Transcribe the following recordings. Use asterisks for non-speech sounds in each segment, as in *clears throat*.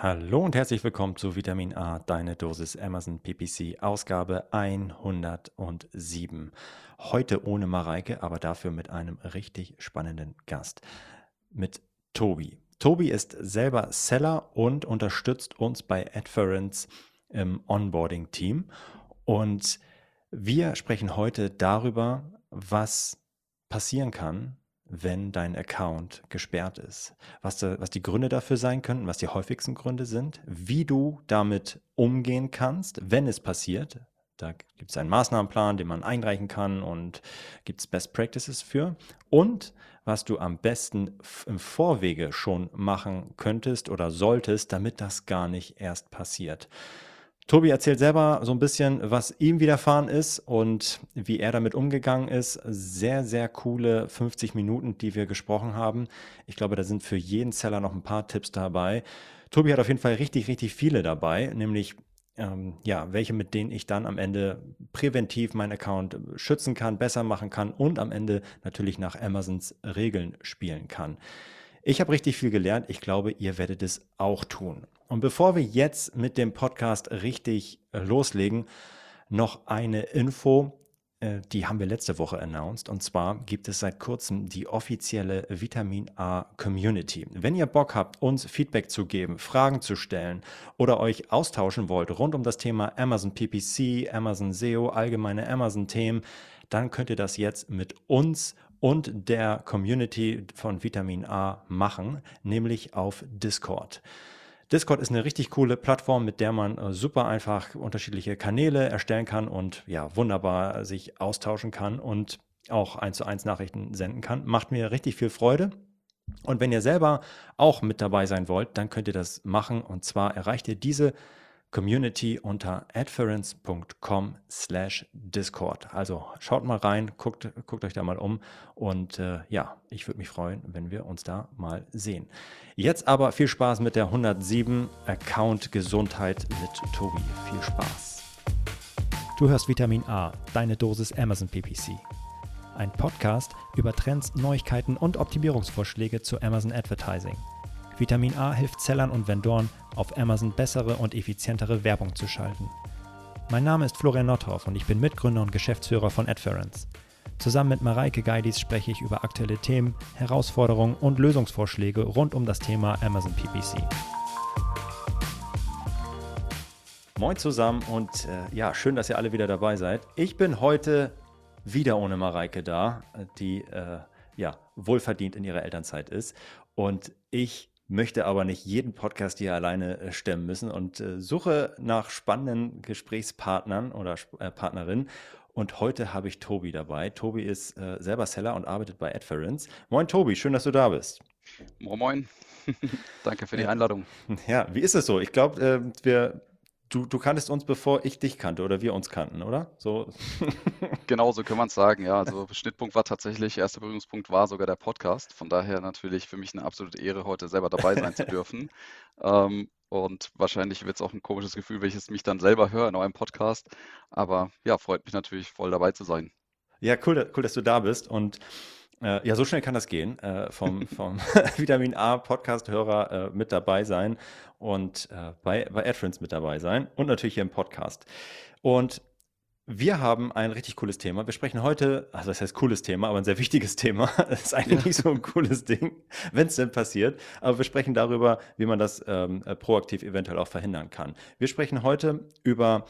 Hallo und herzlich willkommen zu Vitamin A, deine Dosis Amazon PPC, Ausgabe 107. Heute ohne Mareike, aber dafür mit einem richtig spannenden Gast, mit Tobi. Tobi ist selber Seller und unterstützt uns bei Adference im Onboarding-Team. Und wir sprechen heute darüber, was passieren kann, wenn dein Account gesperrt ist. Was, da, was die Gründe dafür sein könnten, was die häufigsten Gründe sind, wie du damit umgehen kannst, wenn es passiert. Da gibt es einen Maßnahmenplan, den man einreichen kann und gibt es Best Practices für. Und was du am besten im Vorwege schon machen könntest oder solltest, damit das gar nicht erst passiert. Tobi erzählt selber so ein bisschen, was ihm widerfahren ist und wie er damit umgegangen ist. Sehr, sehr coole 50 Minuten, die wir gesprochen haben. Ich glaube, da sind für jeden Seller noch ein paar Tipps dabei. Tobi hat auf jeden Fall richtig, richtig viele dabei, nämlich ähm, ja, welche, mit denen ich dann am Ende präventiv meinen Account schützen kann, besser machen kann und am Ende natürlich nach Amazons Regeln spielen kann. Ich habe richtig viel gelernt. Ich glaube, ihr werdet es auch tun. Und bevor wir jetzt mit dem Podcast richtig äh, loslegen, noch eine Info, äh, die haben wir letzte Woche announced. Und zwar gibt es seit kurzem die offizielle Vitamin A Community. Wenn ihr Bock habt, uns Feedback zu geben, Fragen zu stellen oder euch austauschen wollt rund um das Thema Amazon PPC, Amazon SEO, allgemeine Amazon-Themen, dann könnt ihr das jetzt mit uns und der Community von Vitamin A machen, nämlich auf Discord. Discord ist eine richtig coole Plattform, mit der man äh, super einfach unterschiedliche Kanäle erstellen kann und ja, wunderbar sich austauschen kann und auch eins zu eins Nachrichten senden kann. Macht mir richtig viel Freude. Und wenn ihr selber auch mit dabei sein wollt, dann könnt ihr das machen. Und zwar erreicht ihr diese Community unter adference.com slash Discord. Also schaut mal rein, guckt, guckt euch da mal um und äh, ja, ich würde mich freuen, wenn wir uns da mal sehen. Jetzt aber viel Spaß mit der 107 Account Gesundheit mit Tobi. Viel Spaß. Du hörst Vitamin A, deine Dosis Amazon PPC. Ein Podcast über Trends, Neuigkeiten und Optimierungsvorschläge zu Amazon Advertising. Vitamin A hilft Sellern und Vendoren, auf Amazon bessere und effizientere Werbung zu schalten. Mein Name ist Florian Nothoff und ich bin Mitgründer und Geschäftsführer von Adference. Zusammen mit Mareike Geidis spreche ich über aktuelle Themen, Herausforderungen und Lösungsvorschläge rund um das Thema Amazon PPC. Moin zusammen und äh, ja, schön, dass ihr alle wieder dabei seid. Ich bin heute wieder ohne Mareike da, die äh, ja wohlverdient in ihrer Elternzeit ist. Und ich möchte aber nicht jeden Podcast hier alleine äh, stemmen müssen und äh, suche nach spannenden Gesprächspartnern oder äh, Partnerinnen. Und heute habe ich Tobi dabei. Tobi ist äh, selber Seller und arbeitet bei Adference. Moin Tobi, schön, dass du da bist. Moin, moin. *laughs* Danke für die Einladung. Ja, wie ist es so? Ich glaube, äh, wir Du, du kanntest uns, bevor ich dich kannte oder wir uns kannten, oder? So. *laughs* Genau so kann man es sagen, ja. Also Schnittpunkt war tatsächlich, erster Berührungspunkt war sogar der Podcast. Von daher natürlich für mich eine absolute Ehre, heute selber dabei sein zu *laughs* dürfen. Ähm, und wahrscheinlich wird es auch ein komisches Gefühl, wenn ich es mich dann selber höre in eurem Podcast. Aber ja, freut mich natürlich voll dabei zu sein. Ja, cool, cool, dass du da bist. Und äh, ja, so schnell kann das gehen. Äh, vom, *laughs* vom *laughs* Vitamin A Podcast-Hörer äh, mit dabei sein und äh, bei, bei AdFriends mit dabei sein und natürlich hier im Podcast. Und wir haben ein richtig cooles Thema. Wir sprechen heute, also das heißt cooles Thema, aber ein sehr wichtiges Thema. *laughs* Das ist eigentlich ja. nicht so ein cooles Ding, wenn es denn passiert. Aber wir sprechen darüber, wie man das ähm, proaktiv eventuell auch verhindern kann. Wir sprechen heute über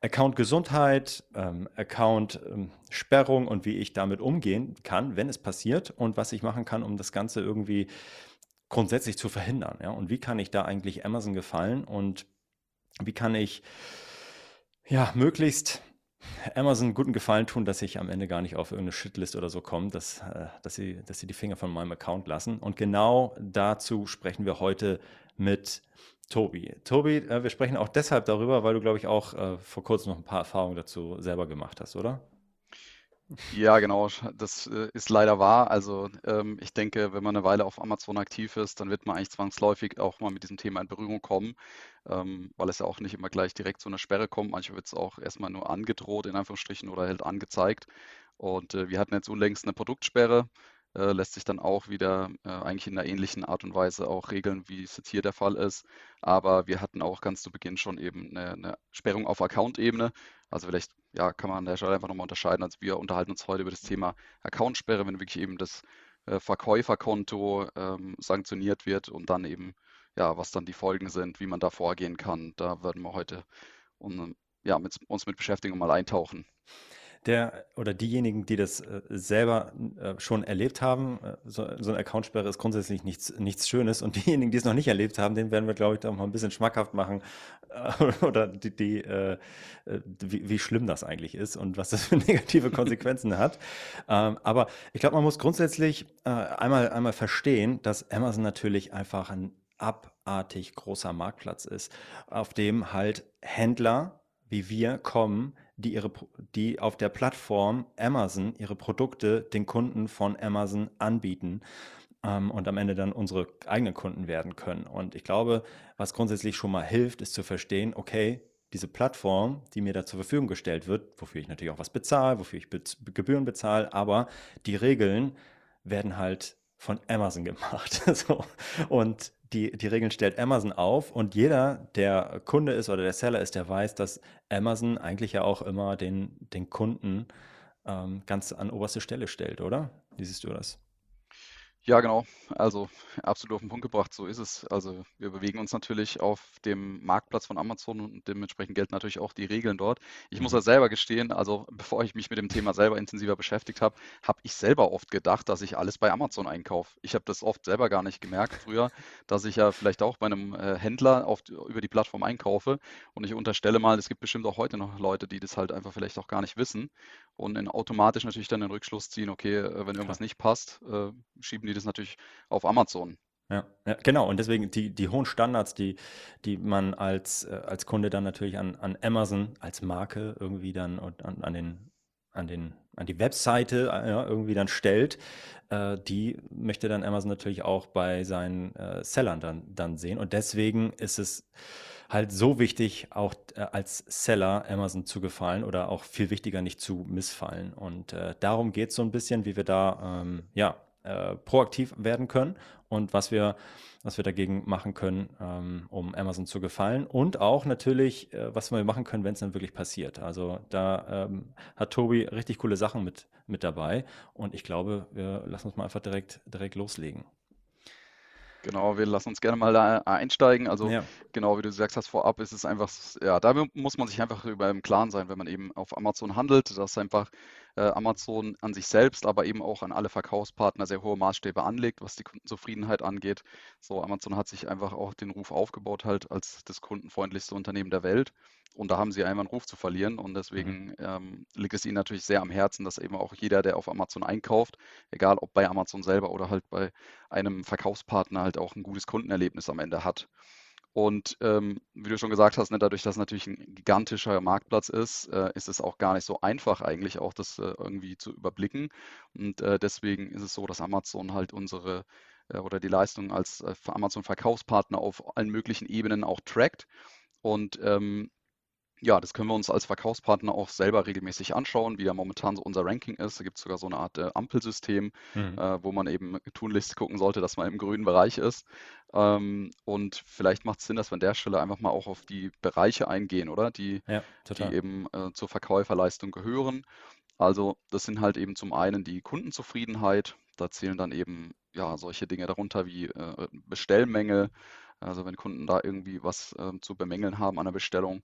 Account Gesundheit, ähm, Account ähm, Sperrung und wie ich damit umgehen kann, wenn es passiert und was ich machen kann, um das Ganze irgendwie grundsätzlich zu verhindern. Ja? Und wie kann ich da eigentlich Amazon gefallen und wie kann ich ja möglichst Amazon guten Gefallen tun, dass ich am Ende gar nicht auf irgendeine Shitlist oder so komme, dass, äh, dass, sie, dass sie die Finger von meinem Account lassen. Und genau dazu sprechen wir heute mit Tobi. Tobi, äh, wir sprechen auch deshalb darüber, weil du, glaube ich, auch äh, vor kurzem noch ein paar Erfahrungen dazu selber gemacht hast, oder? Ja, genau, das äh, ist leider wahr. Also ähm, ich denke, wenn man eine Weile auf Amazon aktiv ist, dann wird man eigentlich zwangsläufig auch mal mit diesem Thema in Berührung kommen, ähm, weil es ja auch nicht immer gleich direkt zu einer Sperre kommt. Manchmal wird es auch erstmal nur angedroht, in Anführungsstrichen, oder halt angezeigt. Und äh, wir hatten jetzt unlängst eine Produktsperre äh, lässt sich dann auch wieder äh, eigentlich in einer ähnlichen Art und Weise auch regeln, wie es jetzt hier der Fall ist. Aber wir hatten auch ganz zu Beginn schon eben eine, eine Sperrung auf Account-Ebene. Also vielleicht ja, kann man an der Stelle einfach nochmal unterscheiden. Also wir unterhalten uns heute über das Thema Accountsperre, wenn wirklich eben das äh, Verkäuferkonto ähm, sanktioniert wird und dann eben, ja, was dann die Folgen sind, wie man da vorgehen kann. Da werden wir heute um, ja, mit, uns mit beschäftigen und mal eintauchen der oder diejenigen, die das äh, selber äh, schon erlebt haben, äh, so, so eine Accountsperre ist grundsätzlich nichts, nichts Schönes und diejenigen, die es noch nicht erlebt haben, denen werden wir, glaube ich, da mal ein bisschen schmackhaft machen äh, *laughs* oder die, die äh, äh, wie, wie, schlimm das eigentlich ist und was das für *laughs* negative Konsequenzen hat. Ähm, aber ich glaube, man muss grundsätzlich einmal, einmal verstehen, dass Amazon natürlich einfach ein abartig großer Marktplatz ist, auf dem halt Händler wie wir kommen, die, ihre, die auf der Plattform Amazon ihre Produkte den Kunden von Amazon anbieten ähm, und am Ende dann unsere eigenen Kunden werden können. Und ich glaube, was grundsätzlich schon mal hilft, ist zu verstehen, okay, diese Plattform, die mir da zur Verfügung gestellt wird, wofür ich natürlich auch was bezahle, wofür ich Be Gebühren bezahle, aber die Regeln werden halt von Amazon *laughs* gemacht. so. Und die, die Regeln stellt Amazon auf und jeder, der Kunde ist oder der Seller ist, der weiß, dass Amazon eigentlich ja auch immer den, den Kunden ähm, ganz an oberste Stelle stellt, oder? Wie siehst du das? Ja, genau. Also absolut auf den Punkt gebracht, so ist es. Also wir bewegen uns natürlich auf dem Marktplatz von Amazon und dementsprechend gelten natürlich auch die Regeln dort. Ich muss mhm. ja selber gestehen, also bevor ich mich mit dem Thema selber intensiver beschäftigt habe, habe ich selber oft gedacht, dass ich alles bei Amazon einkaufe. Ich habe das oft selber gar nicht gemerkt früher, dass ich ja vielleicht auch bei einem äh, Händler auf, über die Plattform einkaufe. Und ich unterstelle mal, es gibt bestimmt auch heute noch Leute, die das halt einfach vielleicht auch gar nicht wissen und in automatisch natürlich dann den Rückschluss ziehen, okay, äh, wenn irgendwas nicht passt, äh, schieben die das natürlich auf Amazon. Ja, ja, genau. Und deswegen die, die hohen Standards, die, die man als, äh, als Kunde dann natürlich an, an Amazon als Marke irgendwie dann und an, an den an den an die Webseite äh, ja, irgendwie dann stellt, äh, die möchte dann Amazon natürlich auch bei seinen äh, Sellern dann, dann sehen. Und deswegen ist es halt so wichtig, auch äh, als Seller Amazon zu gefallen oder auch viel wichtiger nicht zu missfallen. Und äh, darum geht es so ein bisschen, wie wir da ähm, ja, äh, proaktiv werden können und was wir, was wir dagegen machen können, ähm, um Amazon zu gefallen. Und auch natürlich, äh, was wir machen können, wenn es dann wirklich passiert. Also da ähm, hat Tobi richtig coole Sachen mit, mit dabei. Und ich glaube, wir lassen uns mal einfach direkt, direkt loslegen. Genau, wir lassen uns gerne mal da einsteigen. Also ja. genau, wie du gesagt hast, vorab ist es einfach, ja, da muss man sich einfach über im Klaren sein, wenn man eben auf Amazon handelt, dass einfach äh, Amazon an sich selbst, aber eben auch an alle Verkaufspartner sehr hohe Maßstäbe anlegt, was die Kundenzufriedenheit angeht. So, Amazon hat sich einfach auch den Ruf aufgebaut halt als das kundenfreundlichste Unternehmen der Welt. Und da haben sie einmal einen Ruf zu verlieren. Und deswegen mhm. ähm, liegt es ihnen natürlich sehr am Herzen, dass eben auch jeder, der auf Amazon einkauft, egal ob bei Amazon selber oder halt bei einem Verkaufspartner, halt auch ein gutes Kundenerlebnis am Ende hat. Und ähm, wie du schon gesagt hast, ne, dadurch, dass es natürlich ein gigantischer Marktplatz ist, äh, ist es auch gar nicht so einfach eigentlich auch das äh, irgendwie zu überblicken. Und äh, deswegen ist es so, dass Amazon halt unsere äh, oder die Leistung als äh, Amazon Verkaufspartner auf allen möglichen Ebenen auch trackt. Und ähm, ja, das können wir uns als Verkaufspartner auch selber regelmäßig anschauen, wie ja momentan so unser Ranking ist. Da gibt es sogar so eine Art äh, Ampelsystem, mhm. äh, wo man eben tunlichst gucken sollte, dass man im grünen Bereich ist. Ähm, und vielleicht macht es Sinn, dass wir an der Stelle einfach mal auch auf die Bereiche eingehen, oder? Die, ja, die eben äh, zur Verkäuferleistung gehören. Also das sind halt eben zum einen die Kundenzufriedenheit. Da zählen dann eben ja solche Dinge darunter wie äh, Bestellmenge, also wenn Kunden da irgendwie was äh, zu bemängeln haben an der Bestellung.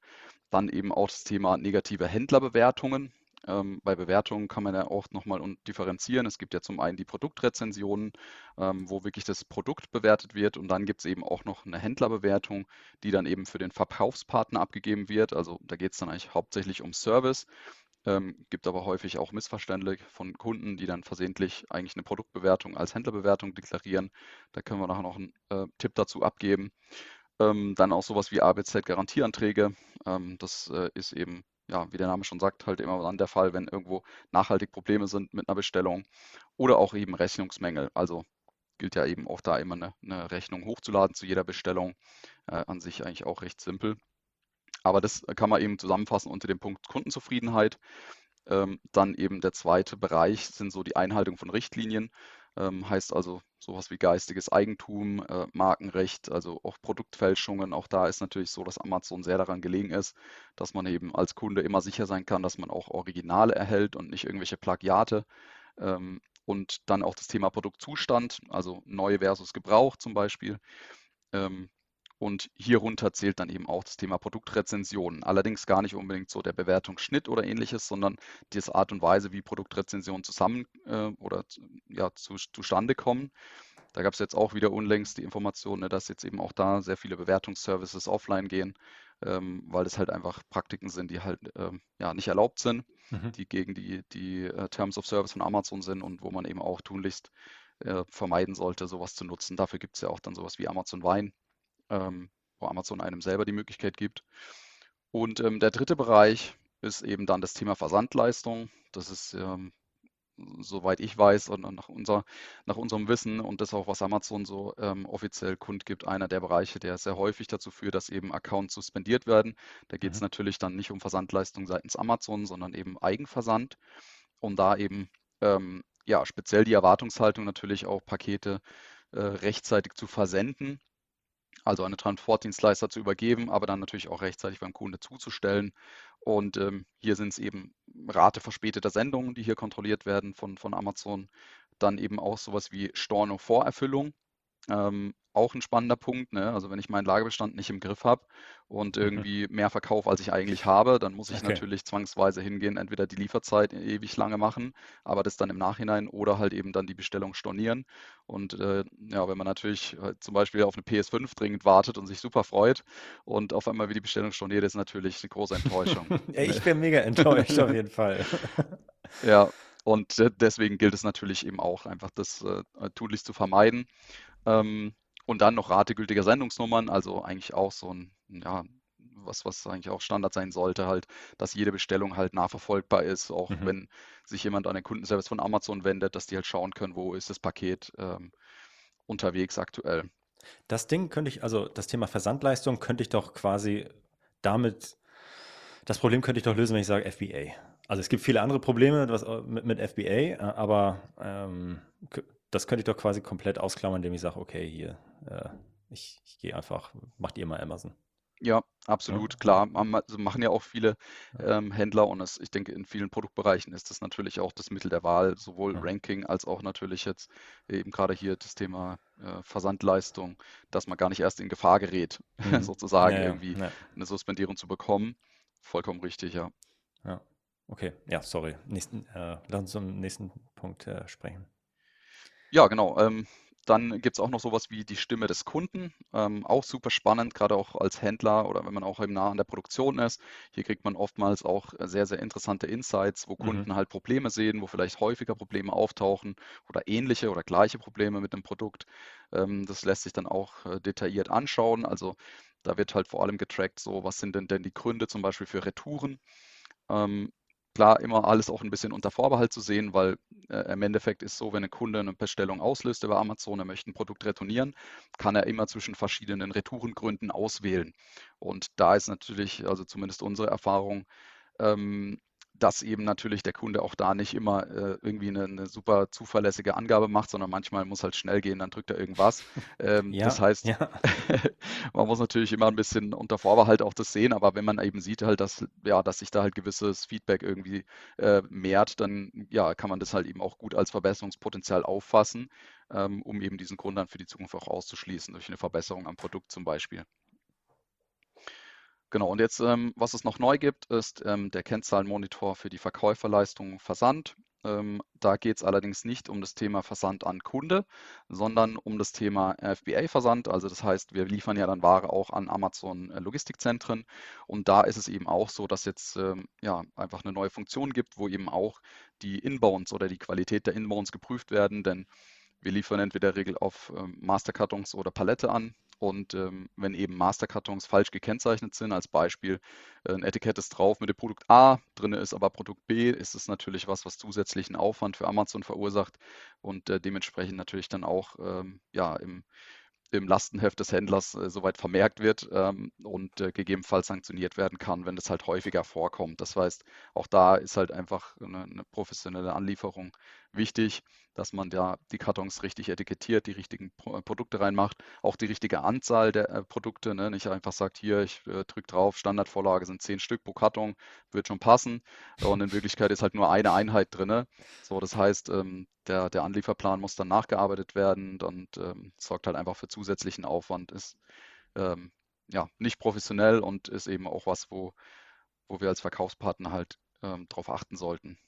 Dann eben auch das Thema negative Händlerbewertungen. Ähm, bei Bewertungen kann man ja auch nochmal differenzieren. Es gibt ja zum einen die Produktrezensionen, ähm, wo wirklich das Produkt bewertet wird und dann gibt es eben auch noch eine Händlerbewertung, die dann eben für den Verkaufspartner abgegeben wird. Also da geht es dann eigentlich hauptsächlich um Service. Ähm, gibt aber häufig auch Missverständnisse von Kunden, die dann versehentlich eigentlich eine Produktbewertung als Händlerbewertung deklarieren. Da können wir nachher noch einen äh, Tipp dazu abgeben. Ähm, dann auch sowas wie ABZ-Garantieanträge. Ähm, das äh, ist eben, ja, wie der Name schon sagt, halt immer dann der Fall, wenn irgendwo nachhaltig Probleme sind mit einer Bestellung oder auch eben Rechnungsmängel. Also gilt ja eben auch da immer eine, eine Rechnung hochzuladen zu jeder Bestellung. Äh, an sich eigentlich auch recht simpel. Aber das kann man eben zusammenfassen unter dem Punkt Kundenzufriedenheit. Ähm, dann eben der zweite Bereich sind so die Einhaltung von Richtlinien. Ähm, heißt also sowas wie geistiges Eigentum, äh, Markenrecht, also auch Produktfälschungen. Auch da ist natürlich so, dass Amazon sehr daran gelegen ist, dass man eben als Kunde immer sicher sein kann, dass man auch Originale erhält und nicht irgendwelche Plagiate. Ähm, und dann auch das Thema Produktzustand, also neu versus Gebrauch zum Beispiel. Ähm, und hierunter zählt dann eben auch das Thema Produktrezensionen. Allerdings gar nicht unbedingt so der Bewertungsschnitt oder ähnliches, sondern die Art und Weise, wie Produktrezensionen zusammen äh, oder ja, zu, zustande kommen. Da gab es jetzt auch wieder unlängst die Information, ne, dass jetzt eben auch da sehr viele Bewertungsservices offline gehen, ähm, weil es halt einfach Praktiken sind, die halt ähm, ja, nicht erlaubt sind, mhm. die gegen die, die uh, Terms of Service von Amazon sind und wo man eben auch tunlichst äh, vermeiden sollte, sowas zu nutzen. Dafür gibt es ja auch dann sowas wie Amazon Wein, ähm, wo Amazon einem selber die Möglichkeit gibt. Und ähm, der dritte Bereich ist eben dann das Thema Versandleistung. Das ist, ähm, soweit ich weiß und nach, unser, nach unserem Wissen und das auch, was Amazon so ähm, offiziell kundgibt, einer der Bereiche, der sehr häufig dazu führt, dass eben Accounts suspendiert werden. Da geht es mhm. natürlich dann nicht um Versandleistung seitens Amazon, sondern eben Eigenversand, um da eben ähm, ja, speziell die Erwartungshaltung natürlich auch Pakete äh, rechtzeitig zu versenden also an einen Transportdienstleister zu übergeben, aber dann natürlich auch rechtzeitig beim Kunde zuzustellen. Und ähm, hier sind es eben Rate verspäteter Sendungen, die hier kontrolliert werden von, von Amazon. Dann eben auch sowas wie Storno-Vorerfüllung. Ähm, auch ein spannender Punkt. Ne? Also wenn ich meinen Lagerbestand nicht im Griff habe und mhm. irgendwie mehr verkaufe, als ich eigentlich habe, dann muss ich okay. natürlich zwangsweise hingehen, entweder die Lieferzeit ewig lange machen, aber das dann im Nachhinein oder halt eben dann die Bestellung stornieren. Und äh, ja, wenn man natürlich halt zum Beispiel auf eine PS5 dringend wartet und sich super freut und auf einmal wie die Bestellung storniert, ist natürlich eine große Enttäuschung. *laughs* ich bin mega enttäuscht auf *laughs* jeden Fall. ja, und deswegen gilt es natürlich eben auch, einfach das äh, tunlichst zu vermeiden. Ähm, und dann noch rategültige Sendungsnummern, also eigentlich auch so ein, ja, was, was eigentlich auch Standard sein sollte, halt, dass jede Bestellung halt nachverfolgbar ist, auch mhm. wenn sich jemand an den Kundenservice von Amazon wendet, dass die halt schauen können, wo ist das Paket ähm, unterwegs aktuell. Das Ding könnte ich, also das Thema Versandleistung könnte ich doch quasi damit, das Problem könnte ich doch lösen, wenn ich sage FBA. Also es gibt viele andere Probleme was, mit, mit FBA, äh, aber ähm, das könnte ich doch quasi komplett ausklammern, indem ich sage, okay, hier, äh, ich, ich gehe einfach, macht ihr mal Amazon. Ja, absolut, ja. klar. Also machen ja auch viele ähm, Händler und es, ich denke, in vielen Produktbereichen ist das natürlich auch das Mittel der Wahl, sowohl ja. Ranking als auch natürlich jetzt eben gerade hier das Thema äh, Versandleistung, dass man gar nicht erst in Gefahr gerät, *laughs* mhm. sozusagen ja, irgendwie eine Suspendierung zu bekommen. Vollkommen richtig, ja. Ja, okay. Ja, sorry. Nächsten, äh, lass uns zum nächsten Punkt äh, sprechen. Ja, genau. Ähm, dann gibt es auch noch sowas wie die Stimme des Kunden. Ähm, auch super spannend, gerade auch als Händler oder wenn man auch eben nah an der Produktion ist. Hier kriegt man oftmals auch sehr, sehr interessante Insights, wo mhm. Kunden halt Probleme sehen, wo vielleicht häufiger Probleme auftauchen oder ähnliche oder gleiche Probleme mit dem Produkt. Ähm, das lässt sich dann auch äh, detailliert anschauen. Also da wird halt vor allem getrackt, so was sind denn denn die Gründe zum Beispiel für Retouren. Ähm, Klar, immer alles auch ein bisschen unter Vorbehalt zu sehen, weil äh, im Endeffekt ist so, wenn ein Kunde eine Bestellung auslöst über Amazon, er möchte ein Produkt retournieren, kann er immer zwischen verschiedenen Retourengründen auswählen. Und da ist natürlich, also zumindest unsere Erfahrung, ähm, dass eben natürlich der Kunde auch da nicht immer äh, irgendwie eine, eine, super zuverlässige Angabe macht, sondern manchmal muss halt schnell gehen, dann drückt er irgendwas. Ähm, ja, das heißt, ja. *laughs* man muss natürlich immer ein bisschen unter Vorbehalt auch das sehen, aber wenn man eben sieht halt, dass, ja, dass sich da halt gewisses Feedback irgendwie äh, mehrt, dann ja, kann man das halt eben auch gut als Verbesserungspotenzial auffassen, ähm, um eben diesen Grund dann für die Zukunft auch auszuschließen, durch eine Verbesserung am Produkt zum Beispiel. Genau, und jetzt, ähm, was es noch neu gibt, ist ähm, der Kennzahlenmonitor für die Verkäuferleistung Versand. Ähm, da geht es allerdings nicht um das Thema Versand an Kunde, sondern um das Thema FBA-Versand. Also das heißt, wir liefern ja dann Ware auch an Amazon äh. Und da ist es eben auch so, dass jetzt ähm, ja einfach eine neue Funktion gibt, wo eben auch die Inbounds oder die Qualität der Inbounds geprüft werden. Denn wir liefern entweder Regel auf ähm, Masterkartons oder Palette an. Und ähm, wenn eben Masterkartons falsch gekennzeichnet sind, als Beispiel, äh, ein Etikett ist drauf mit dem Produkt A, drin ist aber Produkt B, ist es natürlich was, was zusätzlichen Aufwand für Amazon verursacht und äh, dementsprechend natürlich dann auch ähm, ja, im, im Lastenheft des Händlers äh, soweit vermerkt wird ähm, und äh, gegebenenfalls sanktioniert werden kann, wenn das halt häufiger vorkommt. Das heißt, auch da ist halt einfach eine, eine professionelle Anlieferung wichtig, dass man da die Kartons richtig etikettiert, die richtigen Pro Produkte reinmacht, auch die richtige Anzahl der äh, Produkte, ne? nicht einfach sagt, hier, ich äh, drücke drauf, Standardvorlage sind zehn Stück pro Karton, wird schon passen. Und in Wirklichkeit ist halt nur eine Einheit drin. So, das heißt, ähm, der, der Anlieferplan muss dann nachgearbeitet werden und ähm, sorgt halt einfach für zusätzlichen Aufwand, ist ähm, ja nicht professionell und ist eben auch was, wo, wo wir als Verkaufspartner halt ähm, darauf achten sollten.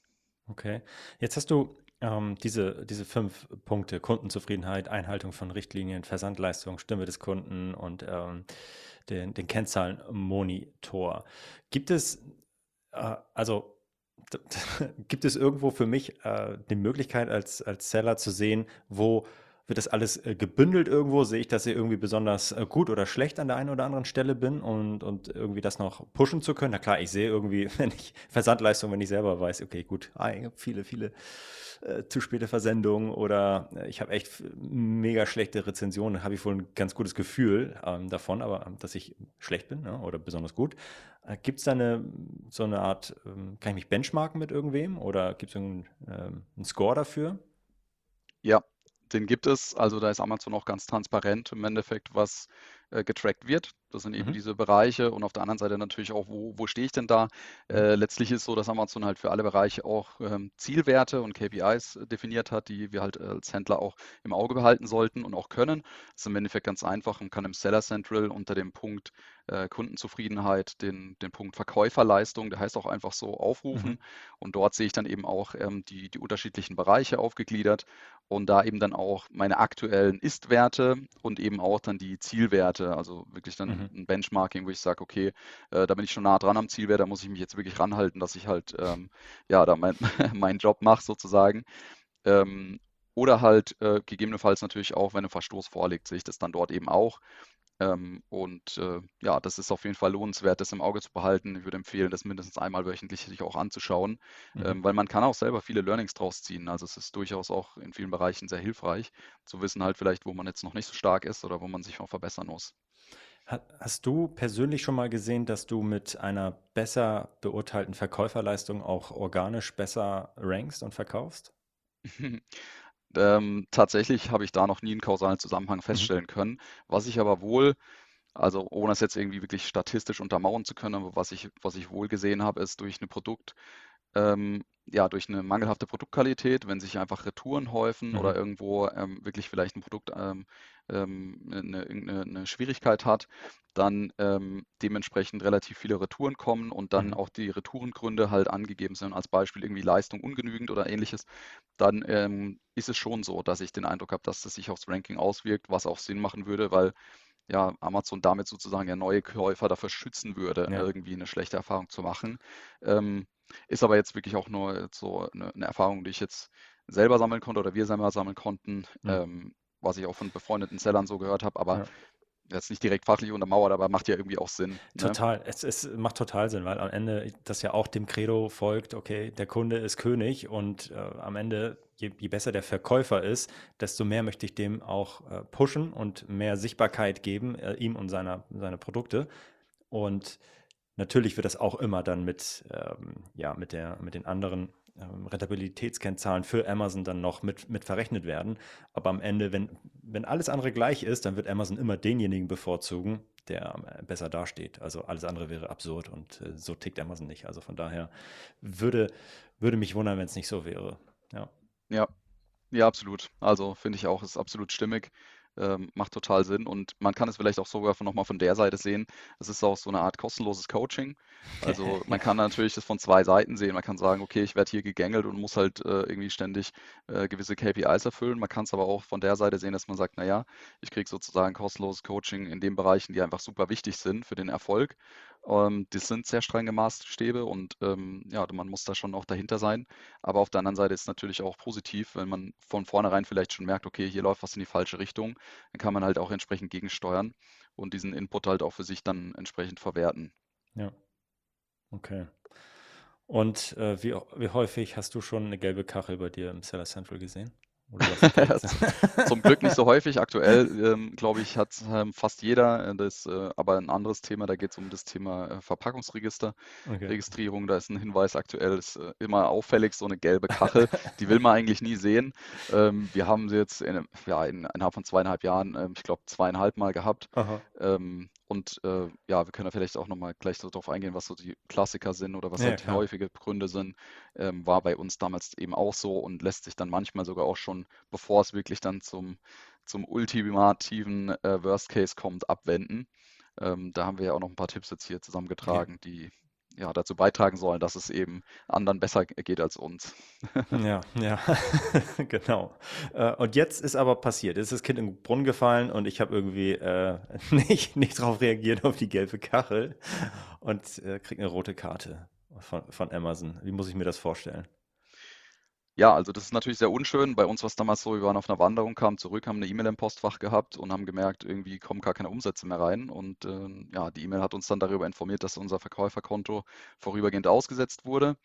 Okay. Jetzt hast du ähm, diese, diese fünf Punkte, Kundenzufriedenheit, Einhaltung von Richtlinien, Versandleistung, Stimme des Kunden und ähm, den, den Kennzahlenmonitor. Gibt es, äh, also *laughs* gibt es irgendwo für mich äh, die Möglichkeit als, als Seller zu sehen, wo wird das alles äh, gebündelt irgendwo? Sehe ich, dass ich irgendwie besonders äh, gut oder schlecht an der einen oder anderen Stelle bin und, und irgendwie das noch pushen zu können? Na klar, ich sehe irgendwie, *laughs* wenn ich Versandleistung, wenn ich selber weiß, okay, gut, ah, ich habe viele, viele äh, zu späte Versendungen oder äh, ich habe echt mega schlechte Rezensionen, habe ich wohl ein ganz gutes Gefühl ähm, davon, aber ähm, dass ich schlecht bin ne, oder besonders gut. Äh, gibt es da eine, so eine Art, ähm, kann ich mich benchmarken mit irgendwem oder gibt es irgendeinen ähm, Score dafür? Ja, den gibt es. Also da ist Amazon auch ganz transparent im Endeffekt, was äh, getrackt wird. Das sind eben mhm. diese Bereiche und auf der anderen Seite natürlich auch, wo, wo stehe ich denn da? Mhm. Äh, letztlich ist es so, dass Amazon halt für alle Bereiche auch ähm, Zielwerte und KPIs definiert hat, die wir halt als Händler auch im Auge behalten sollten und auch können. Das ist im Endeffekt ganz einfach. Man kann im Seller Central unter dem Punkt äh, Kundenzufriedenheit den, den Punkt Verkäuferleistung, der heißt auch einfach so, aufrufen. Mhm. Und dort sehe ich dann eben auch ähm, die, die unterschiedlichen Bereiche aufgegliedert und da eben dann auch meine aktuellen Ist-Werte und eben auch dann die Zielwerte, also wirklich dann mhm. ein Benchmarking, wo ich sage, okay, äh, da bin ich schon nah dran am Zielwert, da muss ich mich jetzt wirklich ranhalten, dass ich halt ähm, ja da mein, *laughs* meinen Job mache sozusagen. Ähm, oder halt äh, gegebenenfalls natürlich auch, wenn ein Verstoß vorliegt, sehe ich das dann dort eben auch. Ähm, und äh, ja, das ist auf jeden Fall lohnenswert, das im Auge zu behalten. Ich würde empfehlen, das mindestens einmal wöchentlich sich auch anzuschauen, mhm. ähm, weil man kann auch selber viele Learnings draus ziehen. Also es ist durchaus auch in vielen Bereichen sehr hilfreich, zu wissen halt vielleicht, wo man jetzt noch nicht so stark ist oder wo man sich noch verbessern muss. Hast du persönlich schon mal gesehen, dass du mit einer besser beurteilten Verkäuferleistung auch organisch besser rankst und verkaufst? *laughs* Ähm, tatsächlich habe ich da noch nie einen kausalen Zusammenhang mhm. feststellen können. Was ich aber wohl, also ohne es jetzt irgendwie wirklich statistisch untermauern zu können, aber was ich, was ich wohl gesehen habe, ist durch eine Produkt, ähm, ja, durch eine mangelhafte Produktqualität, wenn sich einfach Retouren häufen mhm. oder irgendwo ähm, wirklich vielleicht ein Produkt ähm, ähm, eine, eine, eine, Schwierigkeit hat, dann ähm, dementsprechend relativ viele Retouren kommen und dann mhm. auch die Retourengründe halt angegeben sind, als Beispiel irgendwie Leistung ungenügend oder ähnliches, dann ähm, ist es schon so, dass ich den Eindruck habe, dass das sich aufs Ranking auswirkt, was auch Sinn machen würde, weil ja, Amazon damit sozusagen ja neue Käufer dafür schützen würde, ja. irgendwie eine schlechte Erfahrung zu machen. Ähm, ist aber jetzt wirklich auch nur so eine, eine, Erfahrung, die ich jetzt selber sammeln konnte oder wir selber sammeln konnten, mhm. ähm, was ich auch von befreundeten Sellern so gehört habe, aber ja. jetzt nicht direkt fachlich untermauert, aber macht ja irgendwie auch Sinn. Ne? Total, es, es macht total Sinn, weil am Ende das ja auch dem Credo folgt, okay, der Kunde ist König und äh, am Ende, je, je, besser der Verkäufer ist, desto mehr möchte ich dem auch äh, pushen und mehr Sichtbarkeit geben, äh, ihm und seiner, seine Produkte. Und Natürlich wird das auch immer dann mit, ähm, ja, mit, der, mit den anderen ähm, Rentabilitätskennzahlen für Amazon dann noch mit, mit verrechnet werden. Aber am Ende, wenn, wenn alles andere gleich ist, dann wird Amazon immer denjenigen bevorzugen, der äh, besser dasteht. Also alles andere wäre absurd und äh, so tickt Amazon nicht. Also von daher würde, würde mich wundern, wenn es nicht so wäre. Ja. Ja, ja, absolut. Also finde ich auch, ist absolut stimmig ähm, macht total Sinn. Und man kann es vielleicht auch sogar von, nochmal von der Seite sehen. Es ist auch so eine Art kostenloses Coaching. Also *laughs* man kann natürlich das von zwei Seiten sehen. Man kann sagen, okay, ich werde hier gegängelt und muss halt äh, irgendwie ständig äh, gewisse KPIs erfüllen. Man kann es aber auch von der Seite sehen, dass man sagt, naja, ich kriege sozusagen kostenloses Coaching in den Bereichen, die einfach super wichtig sind für den Erfolg. Ähm, das sind sehr strenge Maßstäbe und ähm, ja, man muss da schon auch dahinter sein. Aber auf der anderen Seite ist es natürlich auch positiv, wenn man von vornherein vielleicht schon merkt, okay, hier läuft was in die falsche Richtung, dann kann man halt auch entsprechend gegensteuern und diesen Input halt auch für sich dann entsprechend verwerten. Ja. Okay. Und äh, wie, wie häufig hast du schon eine gelbe Kachel bei dir im Seller Central gesehen? *laughs* Zum Glück nicht so häufig. Aktuell, ähm, glaube ich, hat ähm, fast jeder äh, das, äh, aber ein anderes Thema, da geht es um das Thema äh, Verpackungsregister, okay. Registrierung. Da ist ein Hinweis aktuell, ist äh, immer auffällig, so eine gelbe Kachel. *laughs* die will man eigentlich nie sehen. Ähm, wir haben sie jetzt in, ja, in, innerhalb von zweieinhalb Jahren, ähm, ich glaube, zweieinhalb Mal gehabt. Und äh, ja, wir können da vielleicht auch nochmal gleich so darauf eingehen, was so die Klassiker sind oder was ja, halt die häufige Gründe sind. Ähm, war bei uns damals eben auch so und lässt sich dann manchmal sogar auch schon, bevor es wirklich dann zum, zum ultimativen äh, Worst Case kommt, abwenden. Ähm, da haben wir ja auch noch ein paar Tipps jetzt hier zusammengetragen, ja. die ja, dazu beitragen sollen, dass es eben anderen besser geht als uns. *laughs* Ja, ja, *laughs* genau. Äh, und jetzt ist aber passiert. Jetzt ist das Kind in den Brunnen gefallen und ich habe irgendwie äh, *laughs* nicht, nicht darauf reagiert auf die gelbe Kachel und äh, kriege eine rote Karte von, von Amazon. Wie muss ich mir das vorstellen? Ja, also das ist natürlich sehr unschön. Bei uns war es damals so, wir waren auf einer Wanderung, kamen zurück, haben eine E-Mail im Postfach gehabt und haben gemerkt, irgendwie kommen gar keine Umsätze mehr rein. Und äh, ja, die E-Mail hat uns dann darüber informiert, dass unser Verkäuferkonto vorübergehend ausgesetzt wurde.